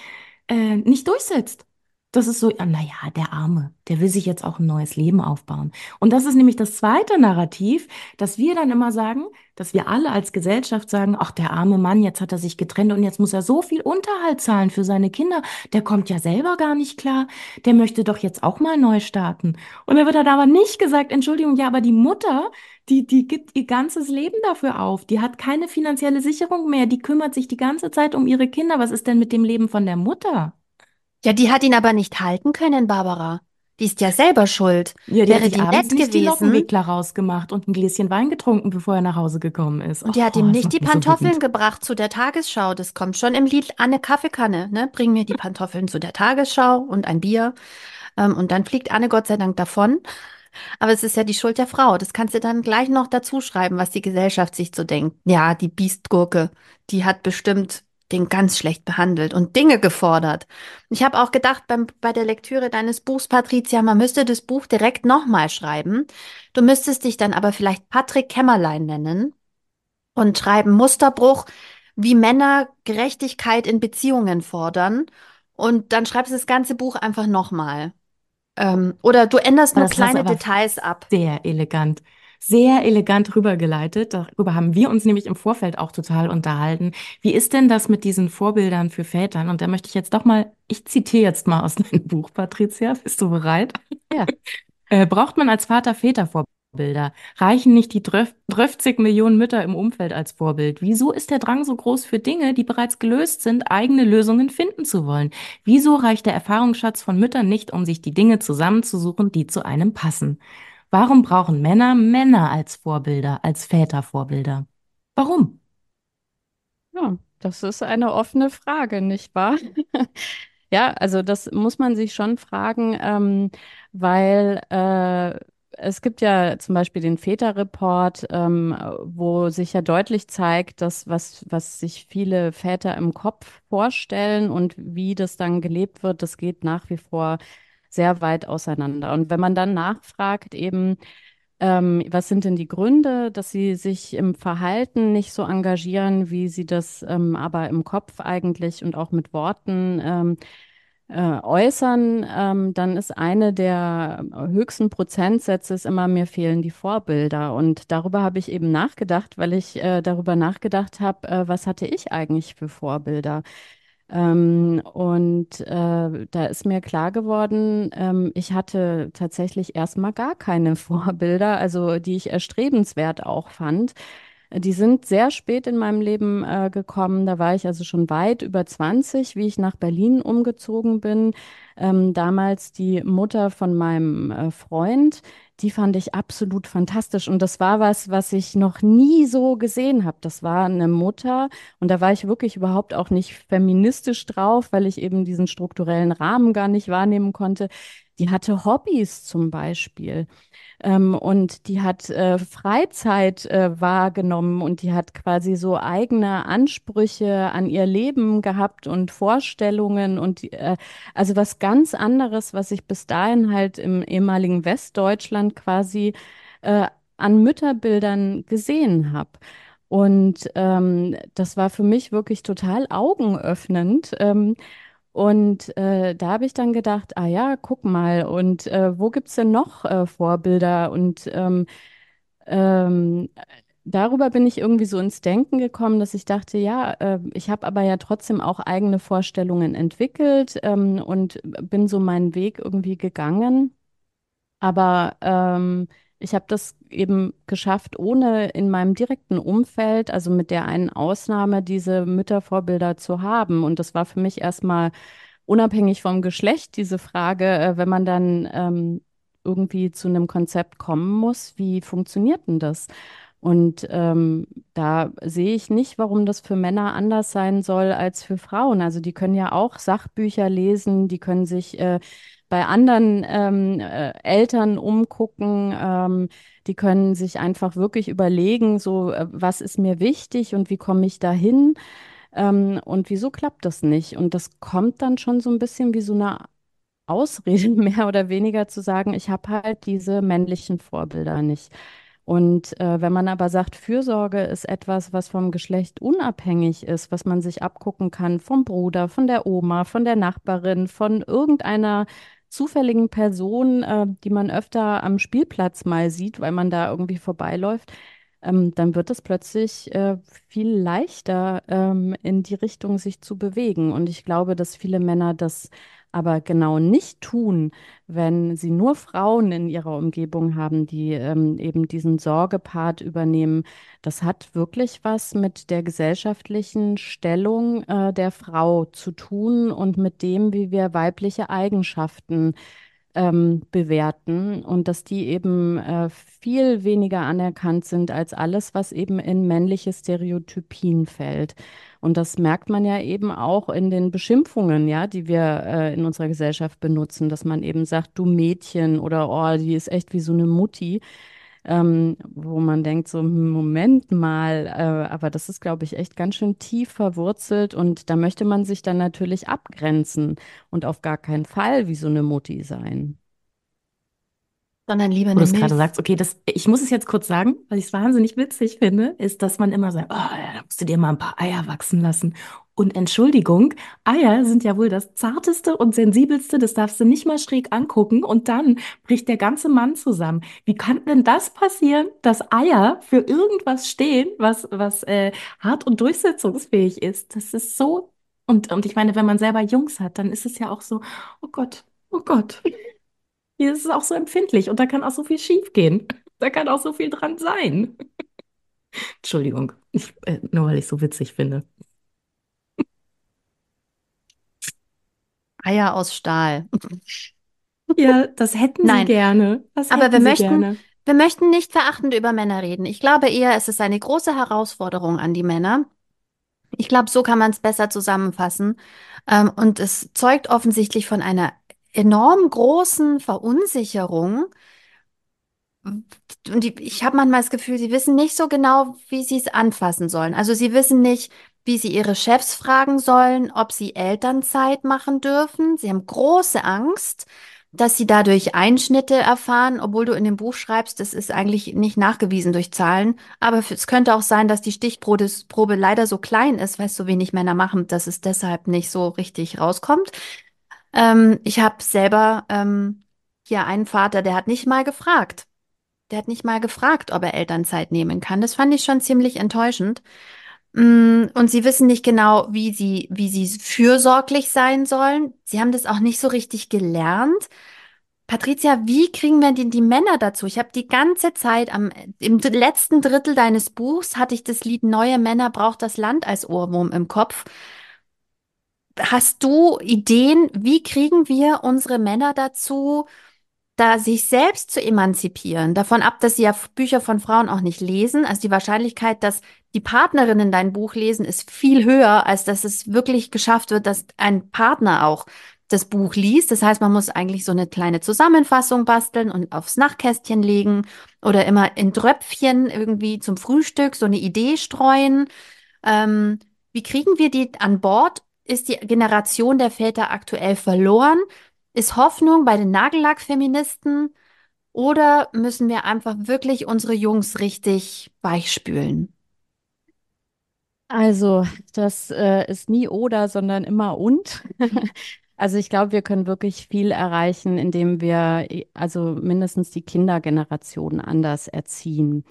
äh, nicht durchsetzt. Das ist so, ja, naja, der Arme, der will sich jetzt auch ein neues Leben aufbauen. Und das ist nämlich das zweite Narrativ, dass wir dann immer sagen, dass wir alle als Gesellschaft sagen, ach, der arme Mann, jetzt hat er sich getrennt und jetzt muss er so viel Unterhalt zahlen für seine Kinder. Der kommt ja selber gar nicht klar. Der möchte doch jetzt auch mal neu starten. Und da wird halt aber nicht gesagt, Entschuldigung, ja, aber die Mutter, die, die gibt ihr ganzes Leben dafür auf. Die hat keine finanzielle Sicherung mehr. Die kümmert sich die ganze Zeit um ihre Kinder. Was ist denn mit dem Leben von der Mutter? Ja, die hat ihn aber nicht halten können, Barbara. Die ist ja selber schuld. Ja, die Wäre hat die nett nicht die gewesen Lockenwickler rausgemacht und ein Gläschen Wein getrunken, bevor er nach Hause gekommen ist. und die hat Oh, ihm nicht die so Pantoffeln wütend. gebracht zu der Tagesschau, das kommt schon im Lied Anne Kaffeekanne, ne? Bring mir die Pantoffeln zu der Tagesschau und ein Bier. Ähm, und dann fliegt Anne Gott sei Dank davon. Aber es ist ja die Schuld der Frau. Das kannst du dann gleich noch dazu schreiben, was die Gesellschaft sich so denkt. Ja, die Biestgurke, die hat bestimmt den ganz schlecht behandelt und Dinge gefordert. Ich habe auch gedacht beim, bei der Lektüre deines Buchs, Patricia, man müsste das Buch direkt nochmal schreiben. Du müsstest dich dann aber vielleicht Patrick Kämmerlein nennen und schreiben Musterbruch, wie Männer Gerechtigkeit in Beziehungen fordern. Und dann schreibst du das ganze Buch einfach nochmal. Ähm, oder du änderst nur kleine Details ab. sehr elegant, sehr elegant rübergeleitet. Darüber haben wir uns nämlich im Vorfeld auch total unterhalten. Wie ist denn das mit diesen Vorbildern für Vätern? Und da möchte ich jetzt doch mal, ich zitiere jetzt mal aus deinem Buch, Patricia. Bist du bereit? Ja. Äh, braucht man als Vater Vätervorbilder? Reichen nicht die 30 Millionen Mütter im Umfeld als Vorbild? Wieso ist der Drang so groß für Dinge, die bereits gelöst sind, eigene Lösungen finden zu wollen? Wieso reicht der Erfahrungsschatz von Müttern nicht, um sich die Dinge zusammenzusuchen, die zu einem passen? Warum brauchen Männer Männer als Vorbilder, als Vätervorbilder? Warum? Ja, das ist eine offene Frage, nicht wahr? Ja, also das muss man sich schon fragen, ähm, weil äh, es gibt ja zum Beispiel den Väterreport, ähm, wo sich ja deutlich zeigt, dass was, was sich viele Väter im Kopf vorstellen und wie das dann gelebt wird, das geht nach wie vor sehr weit auseinander. Und wenn man dann nachfragt, eben, ähm, was sind denn die Gründe, dass sie sich im Verhalten nicht so engagieren, wie sie das ähm, aber im Kopf eigentlich und auch mit Worten ähm, äh, äußern, ähm, dann ist eine der höchsten Prozentsätze immer, mir fehlen die Vorbilder. Und darüber habe ich eben nachgedacht, weil ich äh, darüber nachgedacht habe, äh, was hatte ich eigentlich für Vorbilder? Ähm, und äh, da ist mir klar geworden, ähm, ich hatte tatsächlich erstmal gar keine Vorbilder, also die ich erstrebenswert auch fand. Die sind sehr spät in meinem Leben äh, gekommen. Da war ich also schon weit über 20, wie ich nach Berlin umgezogen bin. Ähm, damals die Mutter von meinem äh, Freund, die fand ich absolut fantastisch. Und das war was, was ich noch nie so gesehen habe. Das war eine Mutter. Und da war ich wirklich überhaupt auch nicht feministisch drauf, weil ich eben diesen strukturellen Rahmen gar nicht wahrnehmen konnte. Die hatte Hobbys zum Beispiel. Ähm, und die hat äh, Freizeit äh, wahrgenommen und die hat quasi so eigene Ansprüche an ihr Leben gehabt und Vorstellungen und äh, also was ganz anderes, was ich bis dahin halt im ehemaligen Westdeutschland quasi äh, an Mütterbildern gesehen habe. Und ähm, das war für mich wirklich total augenöffnend. Ähm, und äh, da habe ich dann gedacht, ah ja, guck mal, und äh, wo gibt's denn noch äh, Vorbilder? Und ähm, ähm, darüber bin ich irgendwie so ins Denken gekommen, dass ich dachte, ja, äh, ich habe aber ja trotzdem auch eigene Vorstellungen entwickelt ähm, und bin so meinen Weg irgendwie gegangen. Aber ähm, ich habe das eben geschafft, ohne in meinem direkten Umfeld, also mit der einen Ausnahme, diese Müttervorbilder zu haben. Und das war für mich erstmal unabhängig vom Geschlecht diese Frage, äh, wenn man dann ähm, irgendwie zu einem Konzept kommen muss, wie funktioniert denn das? Und ähm, da sehe ich nicht, warum das für Männer anders sein soll als für Frauen. Also die können ja auch Sachbücher lesen, die können sich äh, bei anderen ähm, äh, Eltern umgucken. Ähm, die können sich einfach wirklich überlegen, so, äh, was ist mir wichtig und wie komme ich dahin? Ähm, und wieso klappt das nicht? Und das kommt dann schon so ein bisschen wie so eine Ausrede, mehr oder weniger zu sagen, ich habe halt diese männlichen Vorbilder nicht. Und äh, wenn man aber sagt, Fürsorge ist etwas, was vom Geschlecht unabhängig ist, was man sich abgucken kann vom Bruder, von der Oma, von der Nachbarin, von irgendeiner zufälligen Person, äh, die man öfter am Spielplatz mal sieht, weil man da irgendwie vorbeiläuft, ähm, dann wird es plötzlich äh, viel leichter, ähm, in die Richtung sich zu bewegen. Und ich glaube, dass viele Männer das aber genau nicht tun, wenn sie nur Frauen in ihrer Umgebung haben, die ähm, eben diesen Sorgepart übernehmen. Das hat wirklich was mit der gesellschaftlichen Stellung äh, der Frau zu tun und mit dem, wie wir weibliche Eigenschaften ähm, bewerten und dass die eben äh, viel weniger anerkannt sind als alles, was eben in männliche Stereotypien fällt. Und das merkt man ja eben auch in den Beschimpfungen, ja, die wir äh, in unserer Gesellschaft benutzen, dass man eben sagt, du Mädchen oder oh, die ist echt wie so eine Mutti. Ähm, wo man denkt, so, Moment mal, äh, aber das ist, glaube ich, echt ganz schön tief verwurzelt und da möchte man sich dann natürlich abgrenzen und auf gar keinen Fall wie so eine Mutti sein. Sondern lieber Wo eine du gerade sagst, okay, das, ich muss es jetzt kurz sagen, weil ich es wahnsinnig witzig finde, ist, dass man immer sagt, oh, ja, da musst du dir mal ein paar Eier wachsen lassen. Und Entschuldigung, Eier sind ja wohl das zarteste und sensibelste, das darfst du nicht mal schräg angucken und dann bricht der ganze Mann zusammen. Wie kann denn das passieren, dass Eier für irgendwas stehen, was, was äh, hart und durchsetzungsfähig ist? Das ist so. Und, und ich meine, wenn man selber Jungs hat, dann ist es ja auch so, oh Gott, oh Gott. Hier ist es auch so empfindlich und da kann auch so viel schief gehen. Da kann auch so viel dran sein. Entschuldigung, ich, äh, nur weil ich so witzig finde. Eier aus Stahl. Ja, das hätten Sie Nein. gerne. Das Aber wir Sie möchten, gerne. wir möchten nicht verachtend über Männer reden. Ich glaube eher, es ist eine große Herausforderung an die Männer. Ich glaube, so kann man es besser zusammenfassen. Ähm, und es zeugt offensichtlich von einer enorm großen Verunsicherung. Und die, ich habe manchmal das Gefühl, sie wissen nicht so genau, wie sie es anfassen sollen. Also sie wissen nicht, wie sie ihre Chefs fragen sollen, ob sie Elternzeit machen dürfen. Sie haben große Angst, dass sie dadurch Einschnitte erfahren, obwohl du in dem Buch schreibst, das ist eigentlich nicht nachgewiesen durch Zahlen. Aber es könnte auch sein, dass die Stichprobe Probe leider so klein ist, weil es so wenig Männer machen, dass es deshalb nicht so richtig rauskommt. Ähm, ich habe selber ähm, hier einen Vater, der hat nicht mal gefragt. Der hat nicht mal gefragt, ob er Elternzeit nehmen kann. Das fand ich schon ziemlich enttäuschend. Mm, Und sie wissen nicht genau, wie sie, wie sie fürsorglich sein sollen. Sie haben das auch nicht so richtig gelernt. Patricia, wie kriegen wir denn die Männer dazu? Ich habe die ganze Zeit am, im letzten Drittel deines Buchs hatte ich das Lied Neue Männer braucht das Land als Ohrwurm im Kopf. Hast du Ideen, wie kriegen wir unsere Männer dazu, da sich selbst zu emanzipieren, davon ab, dass sie ja Bücher von Frauen auch nicht lesen. Also die Wahrscheinlichkeit, dass die Partnerinnen dein Buch lesen, ist viel höher, als dass es wirklich geschafft wird, dass ein Partner auch das Buch liest. Das heißt, man muss eigentlich so eine kleine Zusammenfassung basteln und aufs Nachtkästchen legen oder immer in Tröpfchen irgendwie zum Frühstück so eine Idee streuen. Ähm, wie kriegen wir die an Bord? Ist die Generation der Väter aktuell verloren? Ist Hoffnung bei den Nagellackfeministen oder müssen wir einfach wirklich unsere Jungs richtig weichspülen? Also, das äh, ist nie oder, sondern immer und. Also ich glaube, wir können wirklich viel erreichen, indem wir also mindestens die Kindergeneration anders erziehen.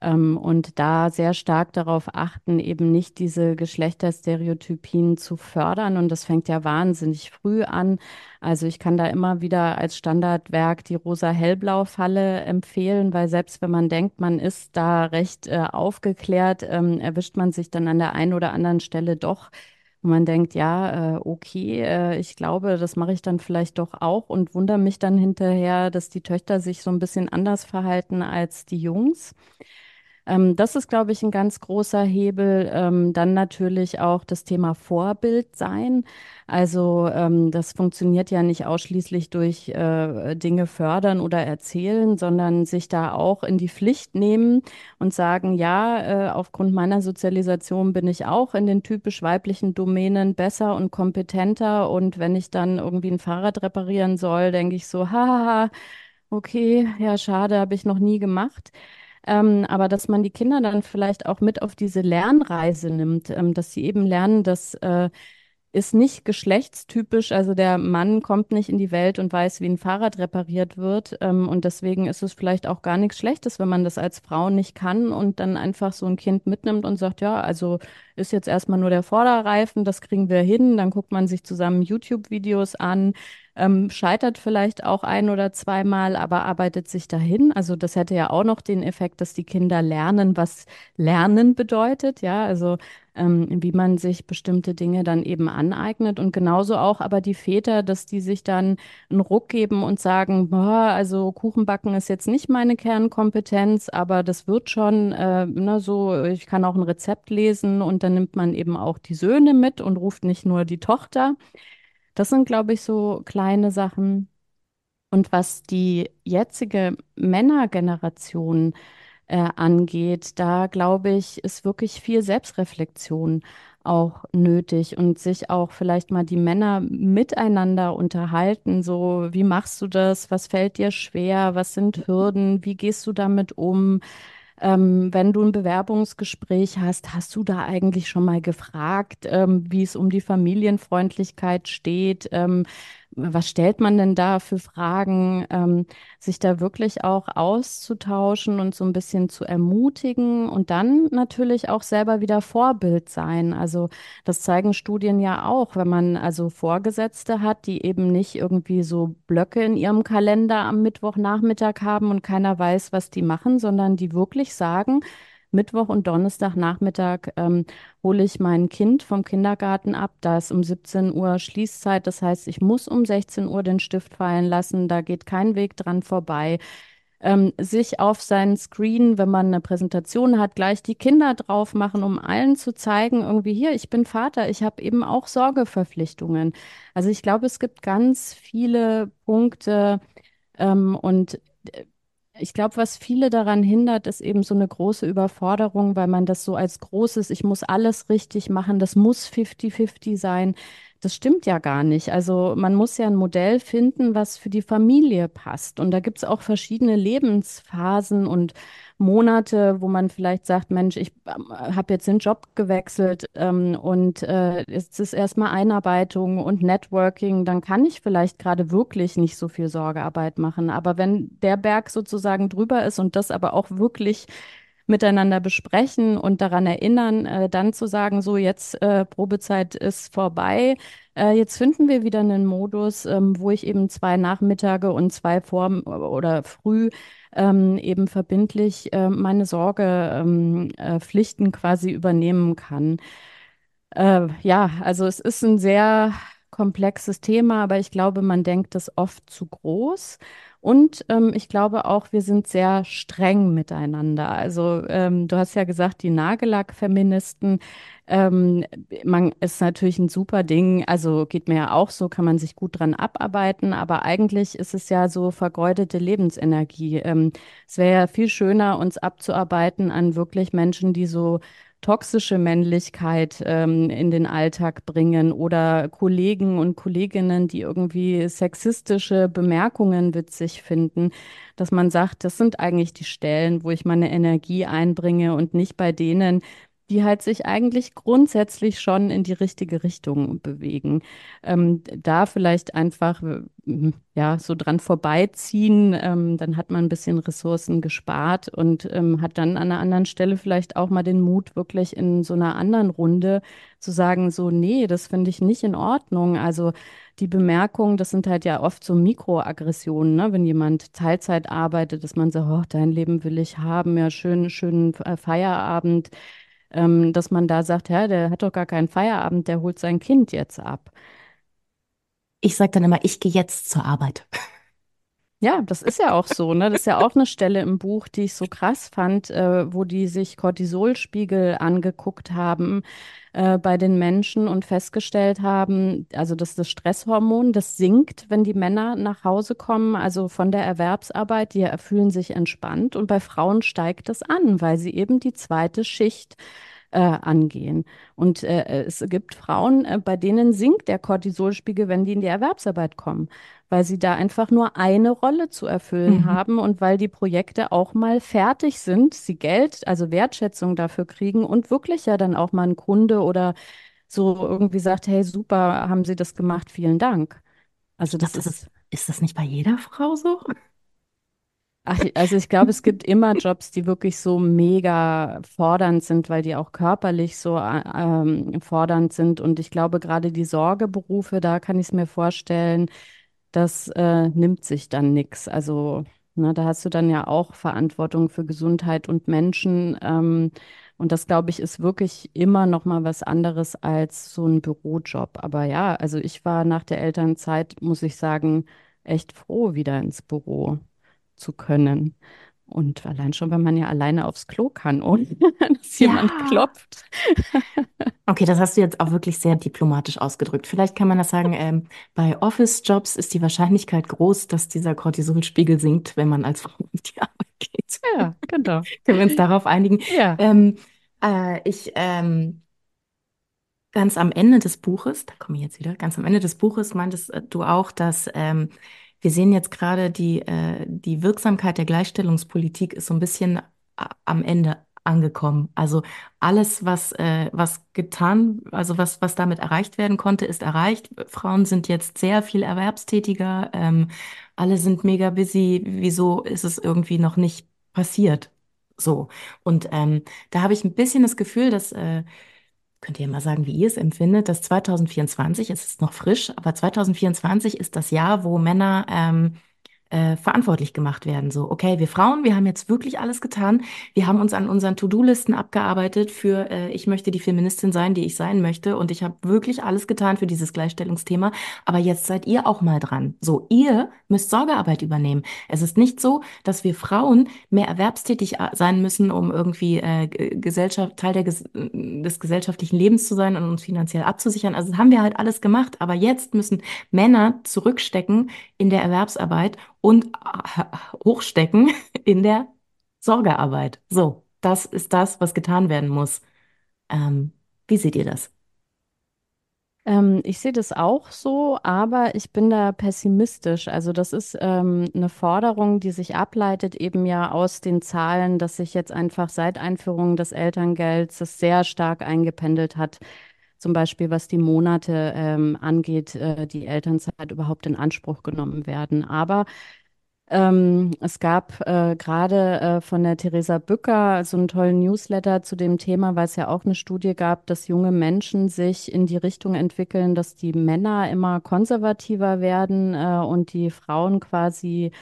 Ähm, und da sehr stark darauf achten, eben nicht diese Geschlechterstereotypien zu fördern. Und das fängt ja wahnsinnig früh an. Also ich kann da immer wieder als Standardwerk die Rosa-Hellblau-Falle empfehlen, weil selbst wenn man denkt, man ist da recht äh, aufgeklärt, ähm, erwischt man sich dann an der einen oder anderen Stelle doch. Und man denkt, ja, äh, okay, äh, ich glaube, das mache ich dann vielleicht doch auch und wundere mich dann hinterher, dass die Töchter sich so ein bisschen anders verhalten als die Jungs. Ähm, das ist, glaube ich, ein ganz großer Hebel. Ähm, dann natürlich auch das Thema Vorbild sein. Also ähm, das funktioniert ja nicht ausschließlich durch äh, Dinge fördern oder erzählen, sondern sich da auch in die Pflicht nehmen und sagen, ja, äh, aufgrund meiner Sozialisation bin ich auch in den typisch weiblichen Domänen besser und kompetenter. Und wenn ich dann irgendwie ein Fahrrad reparieren soll, denke ich so, haha, okay, ja, schade, habe ich noch nie gemacht. Ähm, aber dass man die Kinder dann vielleicht auch mit auf diese Lernreise nimmt, ähm, dass sie eben lernen, dass äh, ist nicht geschlechtstypisch, also der Mann kommt nicht in die Welt und weiß, wie ein Fahrrad repariert wird. Ähm, und deswegen ist es vielleicht auch gar nichts Schlechtes, wenn man das als Frau nicht kann und dann einfach so ein Kind mitnimmt und sagt, ja, also ist jetzt erstmal nur der Vorderreifen, das kriegen wir hin. Dann guckt man sich zusammen YouTube-Videos an. ähm, scheitert vielleicht auch ein oder zweimal, aber arbeitet sich dahin. Also das hätte ja auch noch den Effekt, dass die Kinder lernen, was Lernen bedeutet. Ja, also ähm, wie man sich bestimmte Dinge dann eben aneignet und genauso auch aber die Väter, dass die sich dann einen Ruck geben und sagen, boah, also Kuchenbacken ist jetzt nicht meine Kernkompetenz, aber das wird schon, äh, ne, so, ich kann auch ein Rezept lesen und dann nimmt man eben auch die Söhne mit und ruft nicht nur die Tochter. Das sind, glaube ich, so kleine Sachen. Und was die jetzige Männergeneration äh, angeht, da glaube ich, ist wirklich viel Selbstreflexion auch nötig und sich auch vielleicht mal die Männer miteinander unterhalten. So, wie machst du das? Was fällt dir schwer? Was sind Hürden? Wie gehst du damit um? Ähm, wenn du ein Bewerbungsgespräch hast, hast du da eigentlich schon mal gefragt, ähm, wie es um die Familienfreundlichkeit steht? Ähm, was stellt man denn da für Fragen, ähm, sich da wirklich auch auszutauschen und so ein bisschen zu ermutigen und dann natürlich auch selber wieder Vorbild sein. Also das zeigen Studien ja auch, wenn man also Vorgesetzte hat, die eben nicht irgendwie so Blöcke in ihrem Kalender am Mittwochnachmittag haben und keiner weiß, was die machen, sondern die wirklich sagen, Mittwoch und Donnerstagnachmittag ähm, hole ich mein Kind vom Kindergarten ab. Da ist um 17 Uhr Schließzeit. Das heißt, ich muss um 16 Uhr den Stift fallen lassen. Da geht kein Weg dran vorbei. Ähm, sich auf seinen Screen, wenn man eine Präsentation hat, gleich die Kinder drauf machen, um allen zu zeigen, irgendwie hier, ich bin Vater, ich habe eben auch Sorgeverpflichtungen. Also ich glaube, es gibt ganz viele Punkte ähm, und äh, ich glaube, was viele daran hindert, ist eben so eine große Überforderung, weil man das so als großes, ich muss alles richtig machen, das muss 50-50 sein. Das stimmt ja gar nicht. Also man muss ja ein Modell finden, was für die Familie passt. Und da gibt es auch verschiedene Lebensphasen und Monate, wo man vielleicht sagt, Mensch, ich ähm, habe jetzt den Job gewechselt ähm, und äh, es ist erstmal Einarbeitung und Networking, dann kann ich vielleicht gerade wirklich nicht so viel Sorgearbeit machen. Aber wenn der Berg sozusagen drüber ist und das aber auch wirklich miteinander besprechen und daran erinnern, äh, dann zu sagen, so jetzt äh, Probezeit ist vorbei. Äh, jetzt finden wir wieder einen Modus, ähm, wo ich eben zwei Nachmittage und zwei vor oder früh ähm, eben verbindlich äh, meine Sorgepflichten ähm, äh, quasi übernehmen kann. Äh, ja, also es ist ein sehr komplexes Thema, aber ich glaube, man denkt das oft zu groß. Und ähm, ich glaube auch, wir sind sehr streng miteinander. Also ähm, du hast ja gesagt, die Nagellack-Feministen, ähm, man ist natürlich ein super Ding. Also geht mir ja auch so, kann man sich gut dran abarbeiten. Aber eigentlich ist es ja so vergeudete Lebensenergie. Ähm, es wäre ja viel schöner, uns abzuarbeiten an wirklich Menschen, die so toxische Männlichkeit ähm, in den Alltag bringen oder Kollegen und Kolleginnen, die irgendwie sexistische Bemerkungen witzig finden, dass man sagt, das sind eigentlich die Stellen, wo ich meine Energie einbringe und nicht bei denen, die halt sich eigentlich grundsätzlich schon in die richtige Richtung bewegen. Ähm, da vielleicht einfach äh, ja so dran vorbeiziehen, ähm, dann hat man ein bisschen Ressourcen gespart und ähm, hat dann an einer anderen Stelle vielleicht auch mal den Mut, wirklich in so einer anderen Runde zu sagen, so, nee, das finde ich nicht in Ordnung. Also die Bemerkung, das sind halt ja oft so Mikroaggressionen, ne? Wenn jemand Teilzeit arbeitet, dass man sagt, oh, dein Leben will ich haben, ja, schön, schönen äh, Feierabend ähm, dass man da sagt, ja, der hat doch gar keinen Feierabend, der holt sein Kind jetzt ab. Ich sage dann immer, ich gehe jetzt zur Arbeit. Ja, das ist ja auch so, ne? Das ist ja auch eine Stelle im Buch, die ich so krass fand, äh, wo die sich Cortisolspiegel angeguckt haben äh, bei den Menschen und festgestellt haben, also dass das Stresshormon, das sinkt, wenn die Männer nach Hause kommen, also von der Erwerbsarbeit, die fühlen sich entspannt und bei Frauen steigt das an, weil sie eben die zweite Schicht äh, angehen. Und äh, es gibt Frauen, äh, bei denen sinkt der Cortisolspiegel, wenn die in die Erwerbsarbeit kommen, weil sie da einfach nur eine Rolle zu erfüllen mhm. haben und weil die Projekte auch mal fertig sind, sie Geld, also Wertschätzung dafür kriegen und wirklich ja dann auch mal ein Kunde oder so irgendwie sagt, hey, super, haben Sie das gemacht, vielen Dank. Also das, das ist, ist das nicht bei jeder Frau so? Ach, also ich glaube, es gibt immer Jobs, die wirklich so mega fordernd sind, weil die auch körperlich so äh, ähm, fordernd sind. Und ich glaube, gerade die Sorgeberufe, da kann ich es mir vorstellen, das äh, nimmt sich dann nichts. Also ne, da hast du dann ja auch Verantwortung für Gesundheit und Menschen. Ähm, und das, glaube ich, ist wirklich immer noch mal was anderes als so ein Bürojob. Aber ja, also ich war nach der Elternzeit, muss ich sagen, echt froh, wieder ins Büro zu können. Und allein schon, wenn man ja alleine aufs Klo kann, ohne dass jemand Ja. klopft. Okay, das hast du jetzt auch wirklich sehr diplomatisch ausgedrückt. Vielleicht kann man das sagen, ähm, bei Office-Jobs ist die Wahrscheinlichkeit groß, dass dieser Cortisolspiegel sinkt, wenn man als Frau auf die Arbeit geht. Ja, genau. Können wir uns darauf einigen? Ja. Ähm, äh, ich, ähm, ganz am Ende des Buches, da komme ich jetzt wieder, ganz am Ende des Buches meintest äh, du auch, dass ähm, wir sehen jetzt gerade die, äh, die Wirksamkeit der Gleichstellungspolitik ist so ein bisschen am Ende angekommen. Also alles, was, äh, was getan, also was, was damit erreicht werden konnte, ist erreicht. Frauen sind jetzt sehr viel erwerbstätiger, ähm, alle sind mega busy. Wieso ist es irgendwie noch nicht passiert? So. Und ähm, da habe ich ein bisschen das Gefühl, dass äh, Könnt ihr mal sagen, wie ihr es empfindet, dass 2024, es ist noch frisch, aber 2024 ist das Jahr, wo Männer ähm, äh, verantwortlich gemacht werden. So, okay, wir Frauen, wir haben jetzt wirklich alles getan. Wir haben uns an unseren To-Do-Listen abgearbeitet für, äh, ich möchte die Feministin sein, die ich sein möchte. Und ich habe wirklich alles getan für dieses Gleichstellungsthema. Aber jetzt seid ihr auch mal dran. So, ihr müsst Sorgearbeit übernehmen. Es ist nicht so, dass wir Frauen mehr erwerbstätig a- sein müssen, um irgendwie äh, Gesellschaft, Teil der, ges des gesellschaftlichen Lebens zu sein und uns finanziell abzusichern. Also das haben wir halt alles gemacht. Aber jetzt müssen Männer zurückstecken in der Erwerbsarbeit und äh, hochstecken in der Sorgearbeit. So, das ist das, was getan werden muss. Ähm, wie seht ihr das? Ähm, ich sehe das auch so, aber ich bin da pessimistisch. Also das ist ähm, eine Forderung, die sich ableitet eben ja aus den Zahlen, dass sich jetzt einfach seit Einführung des Elterngelds das sehr stark eingependelt hat. Zum Beispiel, was die Monate ähm, angeht, äh, die Elternzeit überhaupt in Anspruch genommen werden. Aber ähm, es gab äh, gerade äh, von der Theresa Bücker so einen tollen Newsletter zu dem Thema, weil es ja auch eine Studie gab, dass junge Menschen sich in die Richtung entwickeln, dass die Männer immer konservativer werden äh, und die Frauen quasi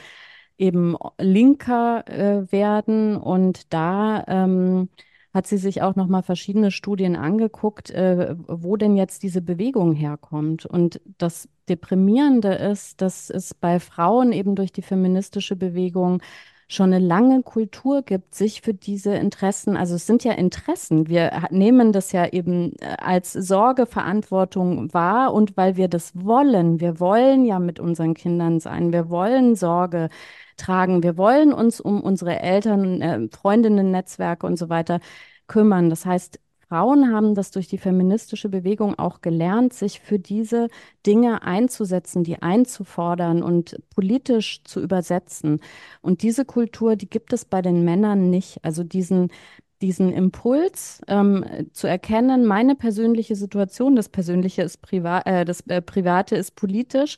eben linker äh, werden. Und da ähm, hat sie sich auch noch mal verschiedene Studien angeguckt, äh, wo denn jetzt diese Bewegung herkommt. Und das Deprimierende ist, dass es bei Frauen eben durch die feministische Bewegung schon eine lange Kultur gibt, sich für diese Interessen, also es sind ja Interessen, wir nehmen das ja eben äh, als Sorgeverantwortung wahr und weil wir das wollen, wir wollen ja mit unseren Kindern sein, wir wollen Sorge tragen, wir wollen uns um unsere Eltern, äh, Freundinnen, Netzwerke und so weiter kümmern. Das heißt, Frauen haben das durch die feministische Bewegung auch gelernt, sich für diese Dinge einzusetzen, die einzufordern und politisch zu übersetzen. Und diese Kultur, die gibt es bei den Männern nicht. Also diesen, diesen Impuls ähm, zu erkennen, meine persönliche Situation, das Persönliche ist privat, äh, das äh, Private ist politisch.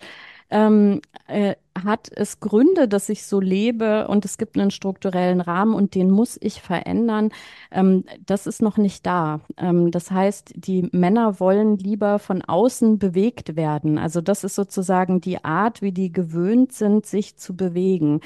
Ähm, äh, hat es Gründe, dass ich so lebe und es gibt einen strukturellen Rahmen und den muss ich verändern. Ähm, das ist noch nicht da. Ähm, das heißt, die Männer wollen lieber von außen bewegt werden. Also das ist sozusagen die Art, wie die gewöhnt sind, sich zu bewegen.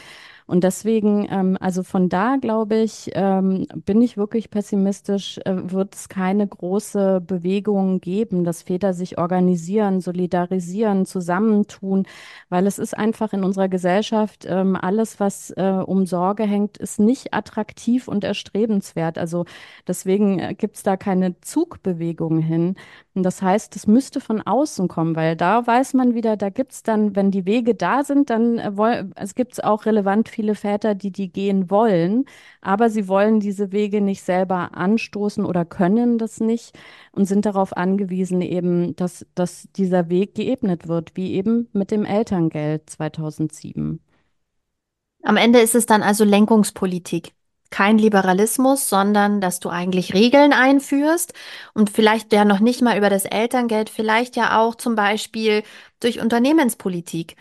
Und deswegen, ähm, also von da glaube ich, ähm, bin ich wirklich pessimistisch, äh, wird es keine große Bewegung geben, dass Väter sich organisieren, solidarisieren, zusammentun, weil es ist einfach in unserer Gesellschaft, ähm, alles, was äh, um Sorge hängt, ist nicht attraktiv und erstrebenswert. Also deswegen äh, gibt es da keine Zugbewegung hin. Und das heißt, es müsste von außen kommen, weil da weiß man wieder, da gibt es dann, wenn die Wege da sind, dann äh, es gibt auch relevant viele Väter, die die gehen wollen, aber sie wollen diese Wege nicht selber anstoßen oder können das nicht und sind darauf angewiesen, eben, dass, dass dieser Weg geebnet wird, wie eben mit dem Elterngeld 2007. Am Ende ist es dann also Lenkungspolitik. Kein Liberalismus, sondern dass du eigentlich Regeln einführst und vielleicht ja noch nicht mal über das Elterngeld, vielleicht ja auch zum Beispiel durch Unternehmenspolitik.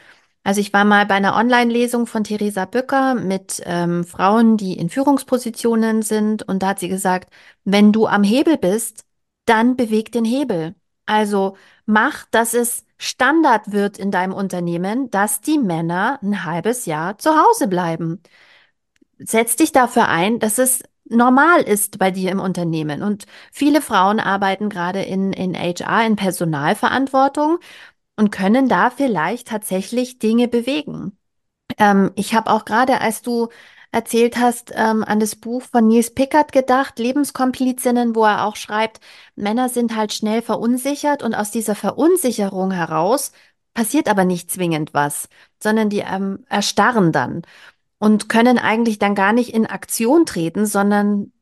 Also ich war mal bei einer Online-Lesung von Theresa Bücker mit ähm, Frauen, die in Führungspositionen sind und da hat sie gesagt, wenn du am Hebel bist, dann beweg den Hebel. Also mach, dass es Standard wird in deinem Unternehmen, dass die Männer ein halbes Jahr zu Hause bleiben. Setz dich dafür ein, dass es normal ist bei dir im Unternehmen. Und viele Frauen arbeiten gerade in, in HR, in Personalverantwortung und können da vielleicht tatsächlich Dinge bewegen. Ähm, ich habe auch gerade, als du erzählt hast, ähm, an das Buch von Nils Pickert gedacht, Lebenskomplizinnen, wo er auch schreibt, Männer sind halt schnell verunsichert und aus dieser Verunsicherung heraus passiert aber nicht zwingend was, sondern die ähm, erstarren dann und können eigentlich dann gar nicht in Aktion treten, sondern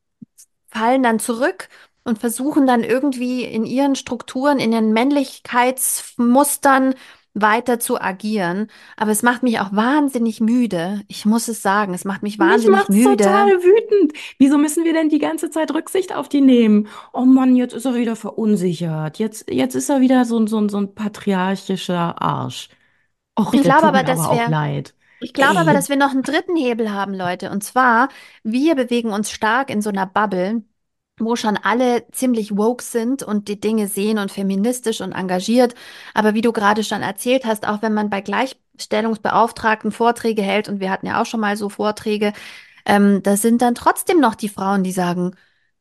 fallen dann zurück und versuchen dann irgendwie in ihren Strukturen, in ihren Männlichkeitsmustern weiter zu agieren. Aber es macht mich auch wahnsinnig müde. Ich muss es sagen, es macht mich wahnsinnig mich müde. total wütend. Wieso müssen wir denn die ganze Zeit Rücksicht auf die nehmen? Oh Mann, jetzt ist er wieder verunsichert. Jetzt, jetzt ist er wieder so, ein so, so ein patriarchischer Arsch. Och, Ich glaube aber, dass wir, leid. ich glaube aber, dass wir noch einen dritten Hebel haben, Leute. Und zwar, wir bewegen uns stark in so einer Bubble, wo schon alle ziemlich woke sind und die Dinge sehen und feministisch und engagiert. Aber wie du gerade schon erzählt hast, auch wenn man bei Gleichstellungsbeauftragten Vorträge hält, und wir hatten ja auch schon mal so Vorträge, ähm, da sind dann trotzdem noch die Frauen, die sagen,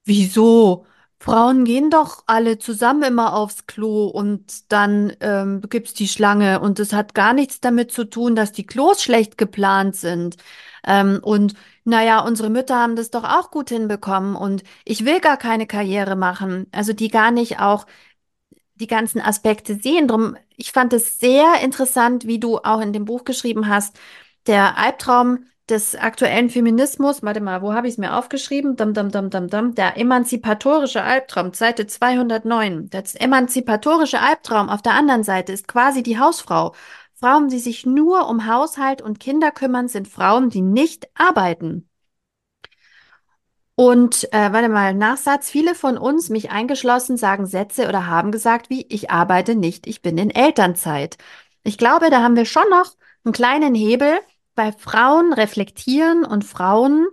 wieso? Frauen gehen doch alle zusammen immer aufs Klo und dann ähm, gibt's die Schlange und es hat gar nichts damit zu tun, dass die Klos schlecht geplant sind. Ähm, und naja, unsere Mütter haben das doch auch gut hinbekommen und ich will gar keine Karriere machen. Also die gar nicht auch die ganzen Aspekte sehen. Drum, ich fand es sehr interessant, wie du auch in dem Buch geschrieben hast, der Albtraum des aktuellen Feminismus. Warte mal, wo habe ich es mir aufgeschrieben? Dum, dum, dum, dum, dum. Der emanzipatorische Albtraum, Seite 209. Das emanzipatorische Albtraum auf der anderen Seite ist quasi die Hausfrau. Frauen, die sich nur um Haushalt und Kinder kümmern, sind Frauen, die nicht arbeiten. Und äh, warte mal, Nachsatz. Viele von uns, mich eingeschlossen, sagen Sätze oder haben gesagt wie, ich arbeite nicht, ich bin in Elternzeit. Ich glaube, da haben wir schon noch einen kleinen Hebel, weil Frauen reflektieren und Frauen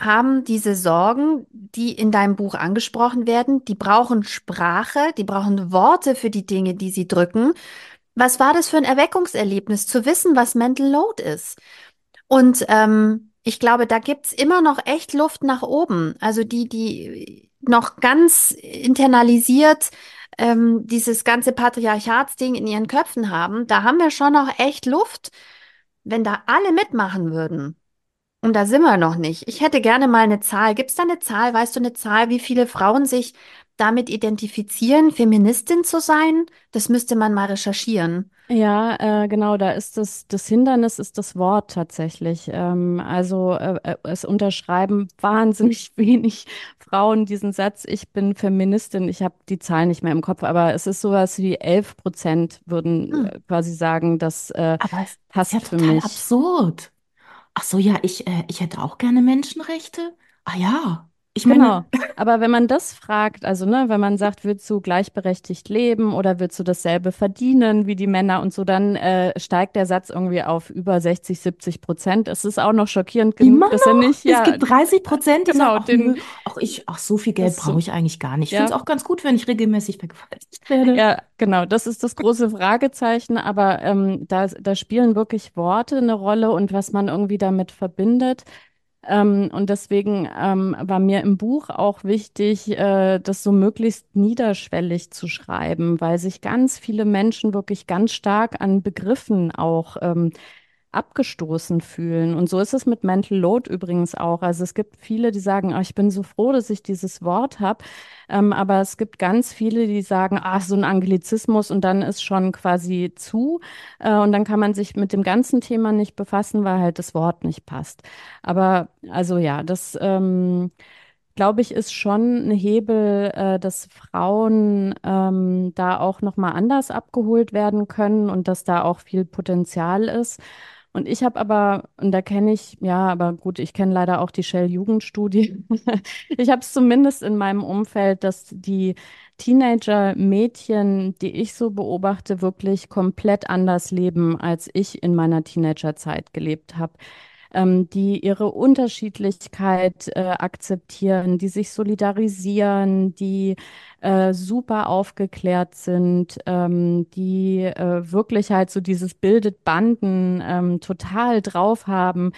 haben diese Sorgen, die in deinem Buch angesprochen werden. Die brauchen Sprache, die brauchen Worte für die Dinge, die sie drücken. Was war das für ein Erweckungserlebnis, zu wissen, was Mental Load ist? Und ähm, ich glaube, da gibt's immer noch echt Luft nach oben. Also die, die noch ganz internalisiert ähm, dieses ganze Patriarchatsding in ihren Köpfen haben, da haben wir schon noch echt Luft, wenn da alle mitmachen würden. Und da sind wir noch nicht. Ich hätte gerne mal eine Zahl. Gibt's da eine Zahl? Weißt du eine Zahl, wie viele Frauen sich damit identifizieren, Feministin zu sein? Das müsste man mal recherchieren. Ja, äh, genau, da ist das, das Hindernis ist das Wort tatsächlich. Ähm, also äh, äh, es unterschreiben wahnsinnig wenig Frauen diesen Satz, ich bin Feministin. Ich habe die Zahl nicht mehr im Kopf, aber es ist sowas wie 11 Prozent würden Hm. äh, quasi sagen, das äh, Aber es ist passt ja für total mich. absurd. Ach so, ja, ich, äh, ich hätte auch gerne Menschenrechte. Ah ja, ich Genau. meine, Aber wenn man das fragt, also ne, wenn man sagt, willst du gleichberechtigt leben oder willst du dasselbe verdienen wie die Männer und so, dann äh, steigt der Satz irgendwie auf über 60, 70 Prozent. Es ist auch noch schockierend genug, immer dass er noch. nicht, Es ja, gibt 30 Prozent, die genau, den, nö, ach ich, ach so viel Geld brauche ich eigentlich gar nicht. Ich finde ja. es auch ganz gut, wenn ich regelmäßig vergewaltigt werde. Ja, genau, das ist das große Fragezeichen, aber ähm, da, da spielen wirklich Worte eine Rolle und was man irgendwie damit verbindet. Ähm, und deswegen ähm, war mir im Buch auch wichtig, äh, das so möglichst niederschwellig zu schreiben, weil sich ganz viele Menschen wirklich ganz stark an Begriffen auch ähm, abgestoßen fühlen. Und so ist es mit Mental Load übrigens auch. Also es gibt viele, die sagen, ah, ich bin so froh, dass ich dieses Wort habe. Ähm, aber es gibt ganz viele, die sagen, ah, so ein Anglizismus und dann ist schon quasi zu. Äh, und dann kann man sich mit dem ganzen Thema nicht befassen, weil halt das Wort nicht passt. Aber also ja, das ähm, glaube ich, ist schon ein Hebel, äh, dass Frauen ähm, da auch nochmal anders abgeholt werden können und dass da auch viel Potenzial ist. Und ich habe aber, und da kenne ich, ja, aber gut, ich kenne leider auch die Shell-Jugendstudie. Ich habe es zumindest in meinem Umfeld, dass die Teenager-Mädchen, die ich so beobachte, wirklich komplett anders leben, als ich in meiner Teenagerzeit gelebt habe. Ähm, die ihre Unterschiedlichkeit äh, akzeptieren, die sich solidarisieren, die äh, super aufgeklärt sind, ähm, die äh, wirklich halt so dieses bildet Banden ähm, total drauf haben.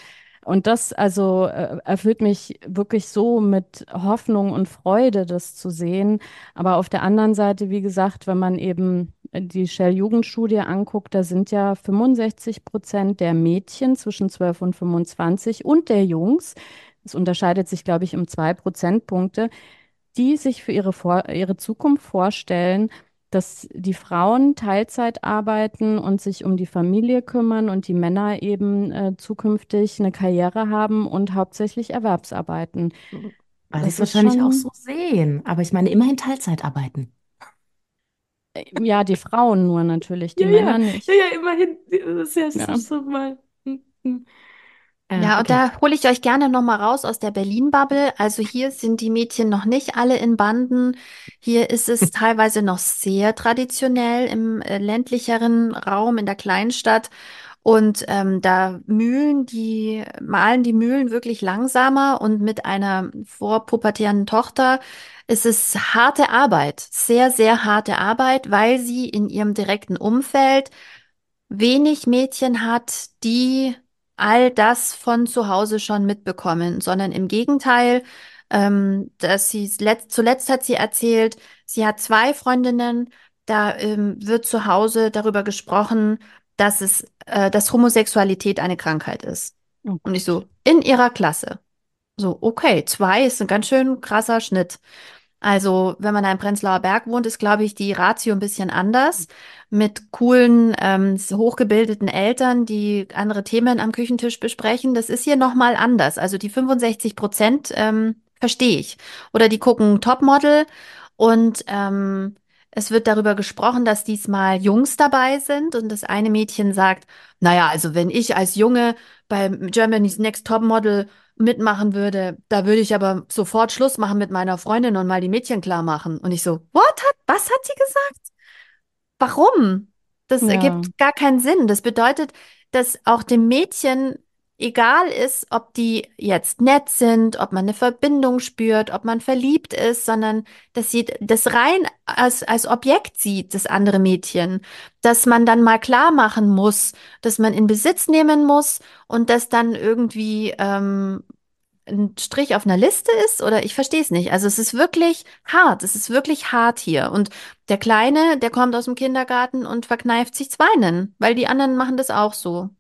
Und das also äh, erfüllt mich wirklich so mit Hoffnung und Freude, das zu sehen. Aber auf der anderen Seite, wie gesagt, wenn man eben die Shell-Jugendstudie anguckt, da sind ja 65 Prozent der Mädchen zwischen 12 und 25 und der Jungs, es unterscheidet sich, glaube ich, um zwei Prozentpunkte, die sich für ihre, Vor ihre Zukunft vorstellen, dass die Frauen Teilzeit arbeiten und sich um die Familie kümmern und die Männer eben äh, zukünftig eine Karriere haben und hauptsächlich Erwerbsarbeiten. Weil sie es wahrscheinlich auch so sehen. Aber ich meine, immerhin Teilzeit arbeiten. Äh, ja, die Frauen nur natürlich, die ja, Männer ja. nicht. Ja, ja, immerhin. Das ist ja, das Ja. ist so mal. hm, hm. Äh, Ja, und okay. da hole ich euch gerne nochmal raus aus der Berlin-Bubble. Also hier sind die Mädchen noch nicht alle in Banden. Hier ist es teilweise noch sehr traditionell im äh, ländlicheren Raum, in der Kleinstadt. Und ähm, da mühlen die, malen die Mühlen wirklich langsamer und mit einer vorpubertären Tochter ist es harte Arbeit, sehr, sehr harte Arbeit, weil sie in ihrem direkten Umfeld wenig Mädchen hat, die all das von zu Hause schon mitbekommen, sondern im Gegenteil, ähm, dass sie letzt, zuletzt hat sie erzählt, sie hat zwei Freundinnen, da ähm, wird zu Hause darüber gesprochen, dass es, äh, dass Homosexualität eine Krankheit ist. Oh Und ich so, in ihrer Klasse. So, okay, zwei ist ein ganz schön krasser Schnitt. Also, wenn man da im Prenzlauer Berg wohnt, ist, glaube ich, die Ratio ein bisschen anders. Mit coolen, ähm, hochgebildeten Eltern, die andere Themen am Küchentisch besprechen. Das ist hier nochmal anders. Also die 65 Prozent ähm, verstehe ich. Oder die gucken Topmodel und ähm, es wird darüber gesprochen, dass diesmal Jungs dabei sind. Und das eine Mädchen sagt, naja, also wenn ich als Junge beim Germany's Next Topmodel mitmachen würde, da würde ich aber sofort Schluss machen mit meiner Freundin und mal die Mädchen klar machen. Und ich so, what hat, was hat sie gesagt? Warum? Das Ja. ergibt gar keinen Sinn. Das bedeutet, dass auch dem Mädchen egal ist, ob die jetzt nett sind, ob man eine Verbindung spürt, ob man verliebt ist, sondern dass sie das rein als, als Objekt sieht, das andere Mädchen, dass man dann mal klar machen muss, dass man in Besitz nehmen muss und dass dann irgendwie ähm, ein Strich auf einer Liste ist oder ich verstehe es nicht. Also es ist wirklich hart. Es ist wirklich hart hier. Und der Kleine, der kommt aus dem Kindergarten und verkneift sich's Weinen, weil die anderen machen das auch so.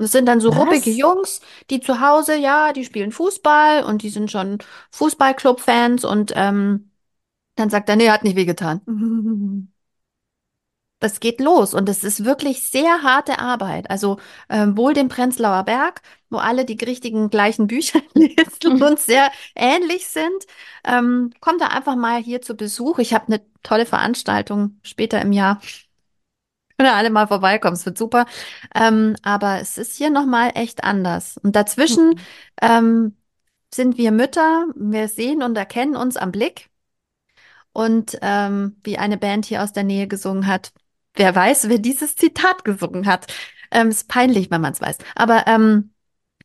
Und es sind dann so Was? ruppige Jungs, die zu Hause, ja, die spielen Fußball und die sind schon Fußballclub-Fans und ähm, dann sagt er, nee, hat nicht wehgetan. Das geht los und es ist wirklich sehr harte Arbeit. Also ähm, wohl dem Prenzlauer Berg, wo alle die richtigen gleichen Bücher lesen und sehr ähnlich sind. Ähm, kommt da einfach mal hier zu Besuch. Ich habe eine tolle Veranstaltung später im Jahr. Können alle mal vorbeikommen, es wird super. Ähm, aber es ist hier nochmal echt anders. Und dazwischen ähm, sind wir Mütter, wir sehen und erkennen uns am Blick. Und ähm, wie eine Band hier aus der Nähe gesungen hat, wer weiß, wer dieses Zitat gesungen hat. Ähm, ist peinlich, wenn man es weiß. Aber ähm,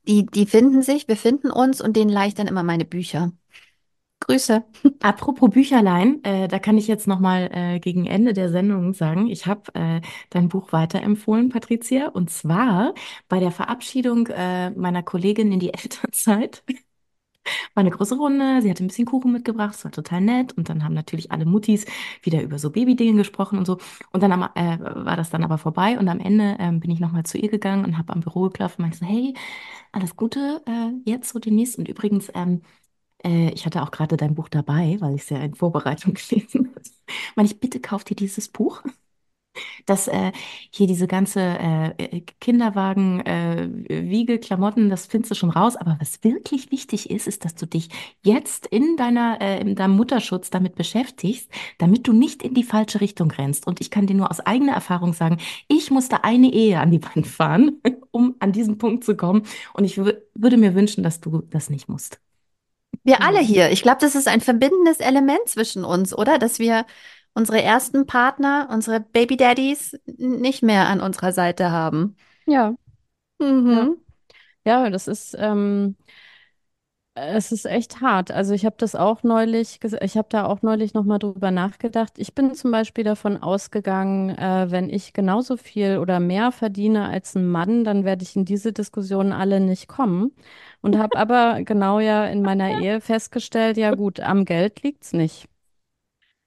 die, die finden sich, wir finden uns und denen leih ich dann immer meine Bücher. Grüße. Apropos Bücherlein, äh, da kann ich jetzt noch mal äh, gegen Ende der Sendung sagen, ich habe äh, dein Buch weiterempfohlen, Patricia, und zwar bei der Verabschiedung äh, meiner Kollegin in die Elternzeit. War eine große Runde, sie hatte ein bisschen Kuchen mitgebracht, es war total nett und dann haben natürlich alle Muttis wieder über so Babydinge gesprochen und so und dann am, äh, war das dann aber vorbei und am Ende ähm, bin ich noch mal zu ihr gegangen und habe am Büro geklopft und meinte so, hey, alles Gute äh, jetzt so demnächst und übrigens ähm, äh, ich hatte auch gerade dein Buch dabei, weil ich es ja in Vorbereitung gelesen habe. Meine ich, bitte kauf dir dieses Buch. Das äh, hier diese ganze äh, Kinderwagen, äh, Wiege, Klamotten, das findest du schon raus. Aber was wirklich wichtig ist, ist, dass du dich jetzt in deiner, äh, in deinem Mutterschutz damit beschäftigst, damit du nicht in die falsche Richtung rennst. Und ich kann dir nur aus eigener Erfahrung sagen, ich musste eine Ehe an die Wand fahren, um an diesen Punkt zu kommen. Und ich wür- würde mir wünschen, dass du das nicht musst. Wir alle hier. Ich glaube, das ist ein verbindendes Element zwischen uns, oder? Dass wir unsere ersten Partner, unsere Baby Daddies nicht mehr an unserer Seite haben. Ja, Mhm. Ja, das ist, ähm, es ist echt hart. Also ich habe das auch neulich, ich habe da auch neulich nochmal drüber nachgedacht. Ich bin zum Beispiel davon ausgegangen, äh, wenn ich genauso viel oder mehr verdiene als ein Mann, dann werde ich in diese Diskussionen alle nicht kommen. Und habe aber genau ja in meiner Ehe festgestellt, ja gut, am Geld liegt's nicht.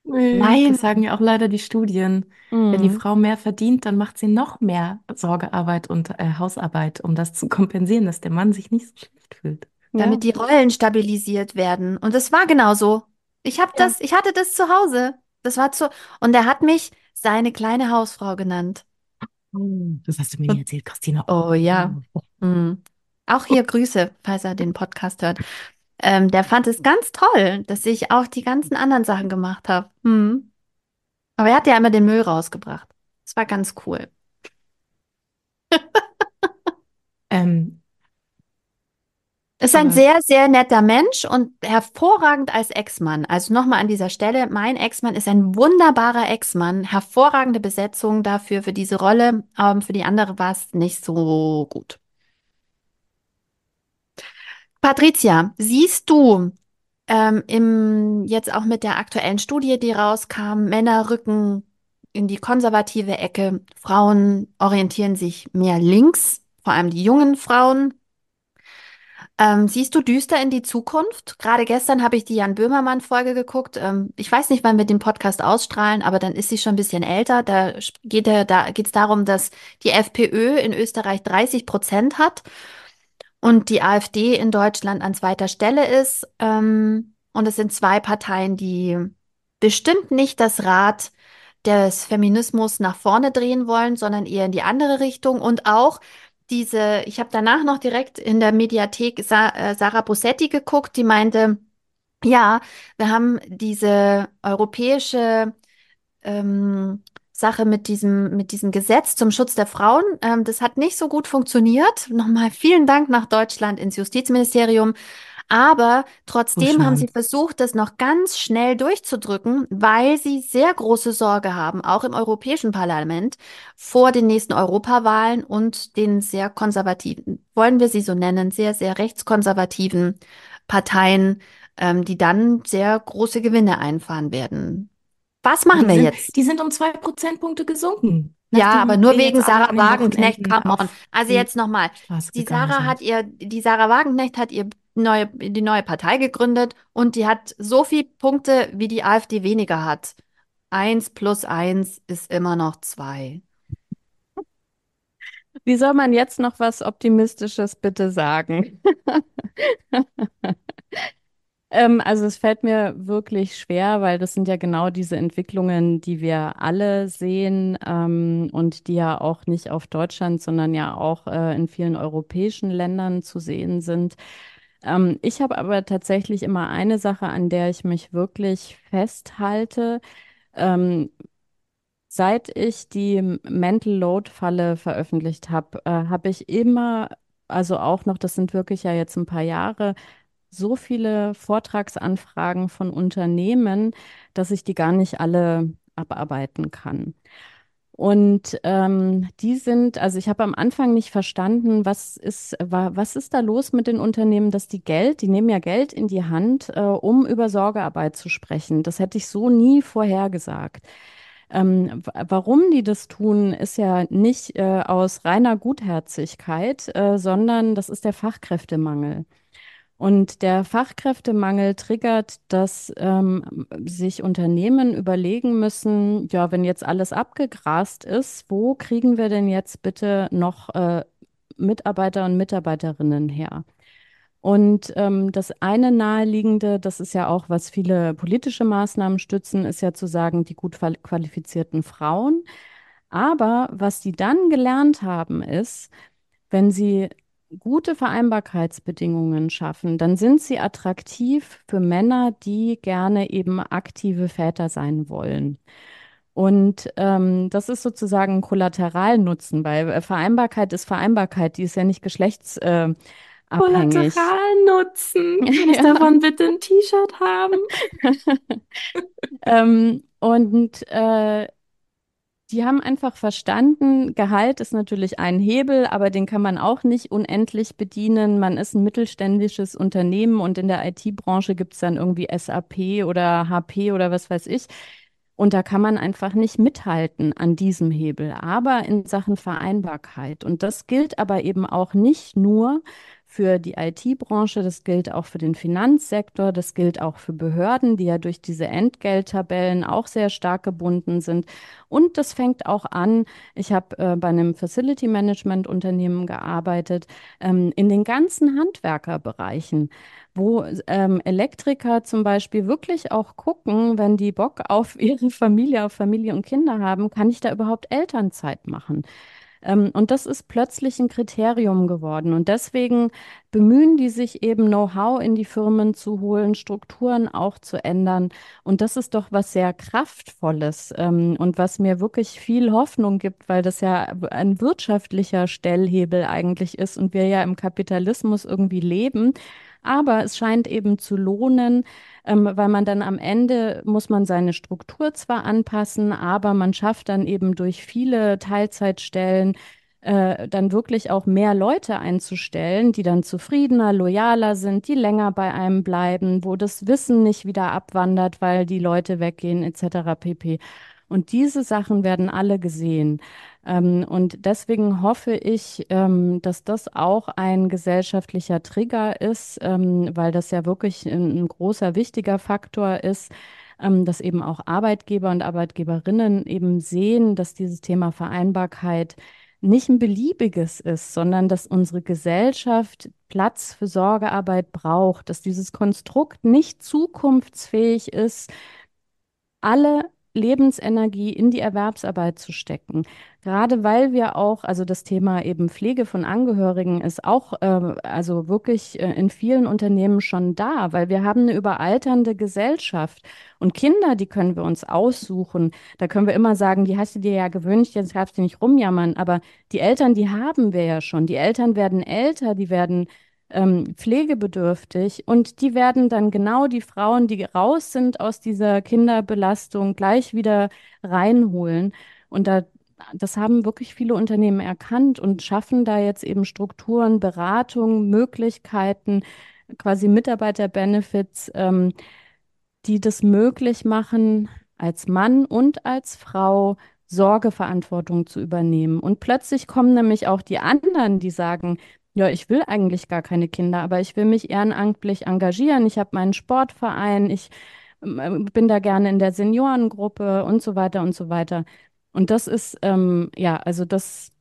Nein. das sagen ja auch leider die Studien. Wenn die Mhm. Frau mehr verdient, dann macht sie noch mehr Sorgearbeit und äh, Hausarbeit, um das zu kompensieren, dass der Mann sich nicht so schlecht fühlt. Ja. damit die Rollen stabilisiert werden. Und es war genau so. Ich habe Ja. das, ich hatte das zu Hause. Das war zu, und er hat mich seine kleine Hausfrau genannt. Hm, Das hast du mir nie erzählt, Christina. Oh ja. Oh. Mhm. Auch hier Grüße, falls er den Podcast hört. Ähm, der fand es ganz toll, dass ich auch die ganzen anderen Sachen gemacht habe. Mhm. Aber er hat ja immer den Müll rausgebracht. Das war ganz cool. Ähm, Ist ein sehr, sehr netter Mensch und hervorragend als Ex-Mann. Also nochmal an dieser Stelle, mein Ex-Mann ist ein wunderbarer Ex-Mann. Hervorragende Besetzung dafür, für diese Rolle. Ähm, für die andere war es nicht so gut. Patricia, siehst du ähm, im, jetzt auch mit der aktuellen Studie, die rauskam, Männer rücken in die konservative Ecke, Frauen orientieren sich mehr links, vor allem die jungen Frauen. Ähm, siehst du düster in die Zukunft? Gerade gestern habe ich die Jan Böhmermann-Folge geguckt. Ähm, ich weiß nicht, wann wir den Podcast ausstrahlen, aber dann ist sie schon ein bisschen älter. Da geht er, da geht es darum, dass die FPÖ in Österreich 30 Prozent hat und die AfD in Deutschland an zweiter Stelle ist. Ähm, und es sind zwei Parteien, die bestimmt nicht das Rad des Feminismus nach vorne drehen wollen, sondern eher in die andere Richtung. Und auch diese, ich habe danach noch direkt in der Mediathek Sa äh, Sarah Bussetti geguckt, die meinte, ja, wir haben diese europäische ähm, Sache mit diesem, mit diesem Gesetz zum Schutz der Frauen. Ähm, das hat nicht so gut funktioniert. Nochmal vielen Dank nach Deutschland ins Justizministerium. Aber trotzdem haben Buschmann. sie versucht, das noch ganz schnell durchzudrücken, weil sie sehr große Sorge haben, auch im Europäischen Parlament, vor den nächsten Europawahlen und den sehr konservativen, wollen wir sie so nennen, sehr, sehr rechtskonservativen Parteien, ähm, die dann sehr große Gewinne einfahren werden. Was machen die wir sind, jetzt? Die sind um zwei Prozentpunkte gesunken. Ja, aber nur wegen Sarah Wagenknecht, come on. Also jetzt nochmal. Die Sarah sind. hat ihr, die Sarah Wagenknecht hat ihr neue, die neue Partei gegründet und die hat so viel Punkte, wie die AfD weniger hat. Eins plus eins ist immer noch zwei. Wie soll man jetzt noch was Optimistisches bitte sagen? Ähm, also es fällt mir wirklich schwer, weil das sind ja genau diese Entwicklungen, die wir alle sehen ähm, und die ja auch nicht auf Deutschland, sondern ja auch äh, in vielen europäischen Ländern zu sehen sind. Ähm, ich habe aber tatsächlich immer eine Sache, an der ich mich wirklich festhalte. Ähm, Seit ich die Mental Load Falle veröffentlicht habe, äh, habe ich immer, also auch noch, das sind wirklich ja jetzt ein paar Jahre, so viele Vortragsanfragen von Unternehmen, dass ich die gar nicht alle abarbeiten kann. Und ähm, die sind, also ich habe am Anfang nicht verstanden, was ist, wa, was ist da los mit den Unternehmen, dass die Geld, die nehmen ja Geld in die Hand, äh, um über Sorgearbeit zu sprechen. Das hätte ich so nie vorhergesagt. Ähm, wa- warum die das tun, ist ja nicht äh, aus reiner Gutherzigkeit, äh, sondern das ist der Fachkräftemangel. Und der Fachkräftemangel triggert, dass ähm, sich Unternehmen überlegen müssen, ja, wenn jetzt alles abgegrast ist, wo kriegen wir denn jetzt bitte noch äh, Mitarbeiter und Mitarbeiterinnen her? Und ähm, das eine naheliegende, das ist ja auch, was viele politische Maßnahmen stützen, ist ja zu sagen, die gut qual- qualifizierten Frauen. Aber was die dann gelernt haben, ist, wenn sie gute Vereinbarkeitsbedingungen schaffen, dann sind sie attraktiv für Männer, die gerne eben aktive Väter sein wollen. Und ähm, das ist sozusagen ein Kollateralnutzen, weil äh, Vereinbarkeit ist Vereinbarkeit, die ist ja nicht geschlechtsabhängig. abhängig. Kollateralnutzen. Kann ich Ja. davon bitte ein T-Shirt haben? Ähm, und äh, Die haben einfach verstanden, Gehalt ist natürlich ein Hebel, aber den kann man auch nicht unendlich bedienen. Man ist ein mittelständisches Unternehmen und in der IT-Branche gibt es dann irgendwie SAP oder HP oder was weiß ich. Und da kann man einfach nicht mithalten an diesem Hebel, aber in Sachen Vereinbarkeit. Und das gilt aber eben auch nicht nur für die IT-Branche, das gilt auch für den Finanzsektor, das gilt auch für Behörden, die ja durch diese Entgelttabellen auch sehr stark gebunden sind. Und das fängt auch an, ich habe äh, bei einem Facility Management Unternehmen gearbeitet, ähm, in den ganzen Handwerkerbereichen wo ähm, Elektriker zum Beispiel wirklich auch gucken, wenn die Bock auf ihre Familie, auf Familie und Kinder haben, kann ich da überhaupt Elternzeit machen? Ähm, und das ist plötzlich ein Kriterium geworden. Und deswegen bemühen die sich eben Know-how in die Firmen zu holen, Strukturen auch zu ändern. Und das ist doch was sehr Kraftvolles ähm, und was mir wirklich viel Hoffnung gibt, weil das ja ein wirtschaftlicher Stellhebel eigentlich ist und wir ja im Kapitalismus irgendwie leben. Aber es scheint eben zu lohnen, ähm, weil man dann am Ende muss man seine Struktur zwar anpassen, aber man schafft dann eben durch viele Teilzeitstellen äh, dann wirklich auch mehr Leute einzustellen, die dann zufriedener, loyaler sind, die länger bei einem bleiben, wo das Wissen nicht wieder abwandert, weil die Leute weggehen, etc. pp. Und diese Sachen werden alle gesehen. Ähm, und deswegen hoffe ich, ähm, dass das auch ein gesellschaftlicher Trigger ist, ähm, weil das ja wirklich ein, großer, wichtiger Faktor ist, dass eben auch Arbeitgeber und Arbeitgeberinnen eben sehen, dass dieses Thema Vereinbarkeit nicht ein beliebiges ist, sondern dass unsere Gesellschaft Platz für Sorgearbeit braucht, dass dieses Konstrukt nicht zukunftsfähig ist, alle Lebensenergie in die Erwerbsarbeit zu stecken. Gerade weil wir auch, also das Thema eben Pflege von Angehörigen ist auch, äh, also wirklich äh, in vielen Unternehmen schon da, weil wir haben eine überalternde Gesellschaft und Kinder, die können wir uns aussuchen. Da können wir immer sagen, die hast du dir ja gewünscht, jetzt darfst du nicht rumjammern, aber die Eltern, die haben wir ja schon. Die Eltern werden älter, die werden ähm, pflegebedürftig und die werden dann genau die Frauen, die raus sind aus dieser Kinderbelastung, gleich wieder reinholen. Und da, das haben wirklich viele Unternehmen erkannt und schaffen da jetzt eben Strukturen, Beratung, Möglichkeiten, quasi Mitarbeiterbenefits, ähm, die das möglich machen, als Mann und als Frau Sorgeverantwortung zu übernehmen. Und plötzlich kommen nämlich auch die anderen, die sagen, ja, ich will eigentlich gar keine Kinder, aber ich will mich ehrenamtlich engagieren. Ich habe meinen Sportverein, ich ähm, bin da gerne in der Seniorengruppe und so weiter und so weiter. Und das ist, ähm, ja, also das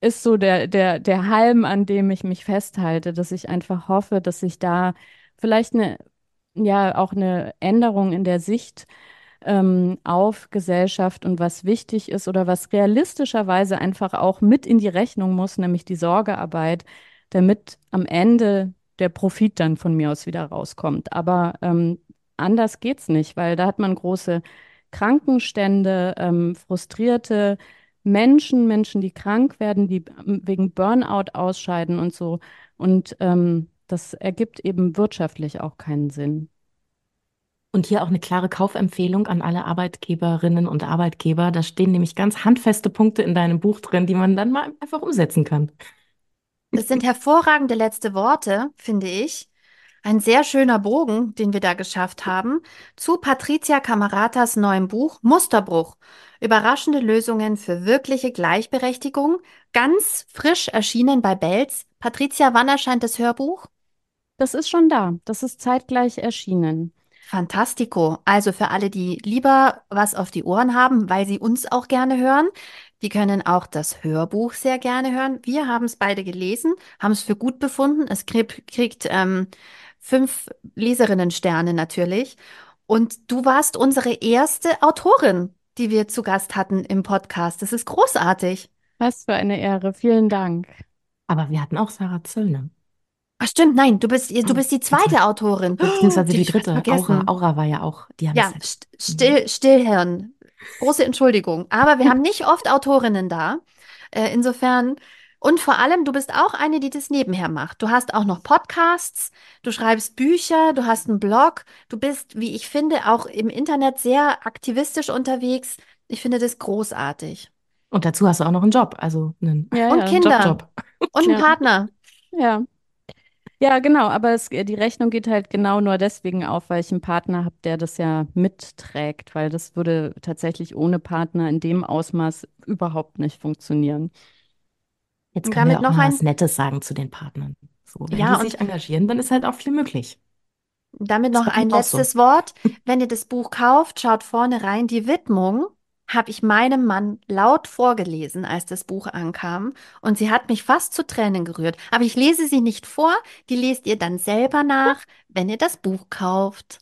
ist so der, der, der Halm, an dem ich mich festhalte, dass ich einfach hoffe, dass sich da vielleicht eine, ja, auch eine Änderung in der Sicht ähm, auf Gesellschaft und was wichtig ist oder was realistischerweise einfach auch mit in die Rechnung muss, nämlich die Sorgearbeit, damit am Ende der Profit dann von mir aus wieder rauskommt. Aber ähm, anders geht's nicht, weil da hat man große Krankenstände, ähm, frustrierte Menschen, Menschen, die krank werden, die ähm, wegen Burnout ausscheiden und so. Und ähm, das ergibt eben wirtschaftlich auch keinen Sinn. Und hier auch eine klare Kaufempfehlung an alle Arbeitgeberinnen und Arbeitgeber. Da stehen nämlich ganz handfeste Punkte in deinem Buch drin, die man dann mal einfach umsetzen kann. Das sind hervorragende letzte Worte, finde ich. Ein sehr schöner Bogen, den wir da geschafft haben, zu Patricia Camaratas neuem Buch Musterbruch. Überraschende Lösungen für wirkliche Gleichberechtigung. Ganz frisch erschienen bei Belz. Patricia, wann erscheint das Hörbuch? Das ist schon da. Das ist zeitgleich erschienen. Fantastico. Also für alle, die lieber was auf die Ohren haben, weil sie uns auch gerne hören, die können auch das Hörbuch sehr gerne hören. Wir haben es beide gelesen, haben es für gut befunden. Es krieg, kriegt ähm, fünf Leserinnensterne natürlich. Und du warst unsere erste Autorin, die wir zu Gast hatten im Podcast. Das ist großartig. Was für eine Ehre. Vielen Dank. Aber wir hatten auch Sarah Zöllner. Ach stimmt, nein, du bist, du bist die zweite Autorin. Beziehungsweise die dritte. Aura, Aura war ja auch. Die haben ja, st still, Stillhirn. Große Entschuldigung. Aber wir haben nicht oft Autorinnen da. Äh, insofern Und vor allem, du bist auch eine, die das nebenher macht. Du hast auch noch Podcasts, du schreibst Bücher, du hast einen Blog, du bist, wie ich finde, auch im Internet sehr aktivistisch unterwegs. Ich finde das großartig. Und dazu hast du auch noch einen Job, also einen Ja, Und ja. Kinder. Job, Job. Und einen Ja. Partner. Ja. Ja, genau, aber es, die Rechnung geht halt genau nur deswegen auf, weil ich einen Partner habe, der das ja mitträgt, weil das würde tatsächlich ohne Partner in dem Ausmaß überhaupt nicht funktionieren. Jetzt Und können wir damit auch noch mal ein- was Nettes sagen zu den Partnern. So, wenn Ja, die sich engagieren, dann ist halt auch viel möglich. Damit Das noch ein auch so. letztes Wort. Wenn ihr das Buch kauft, schaut vorne rein. Die Widmung habe ich meinem Mann laut vorgelesen, als das Buch ankam. Und sie hat mich fast zu Tränen gerührt. Aber ich lese sie nicht vor. Die lest ihr dann selber nach, wenn ihr das Buch kauft.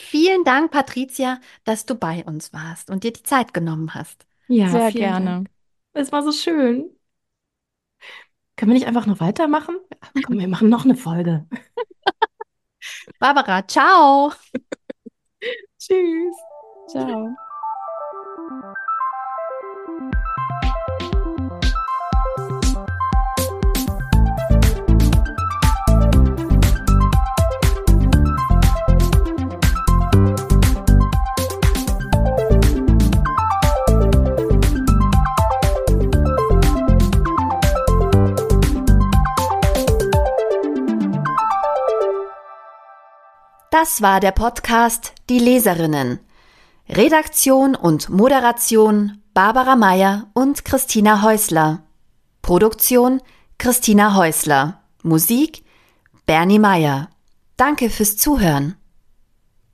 Vielen Dank, Patricia, dass du bei uns warst und dir die Zeit genommen hast. Ja, Sehr gerne. Dank. Es war so schön. Können wir nicht einfach noch weitermachen? Ja, Komm, wir machen noch eine Folge. Barbara, ciao. Tschüss. Ciao. Das war der Podcast Die Leserinnen. Redaktion und Moderation Barbara Meyer und Christina Häusler. Produktion Christina Häusler. Musik Bernie Meyer. Danke fürs Zuhören.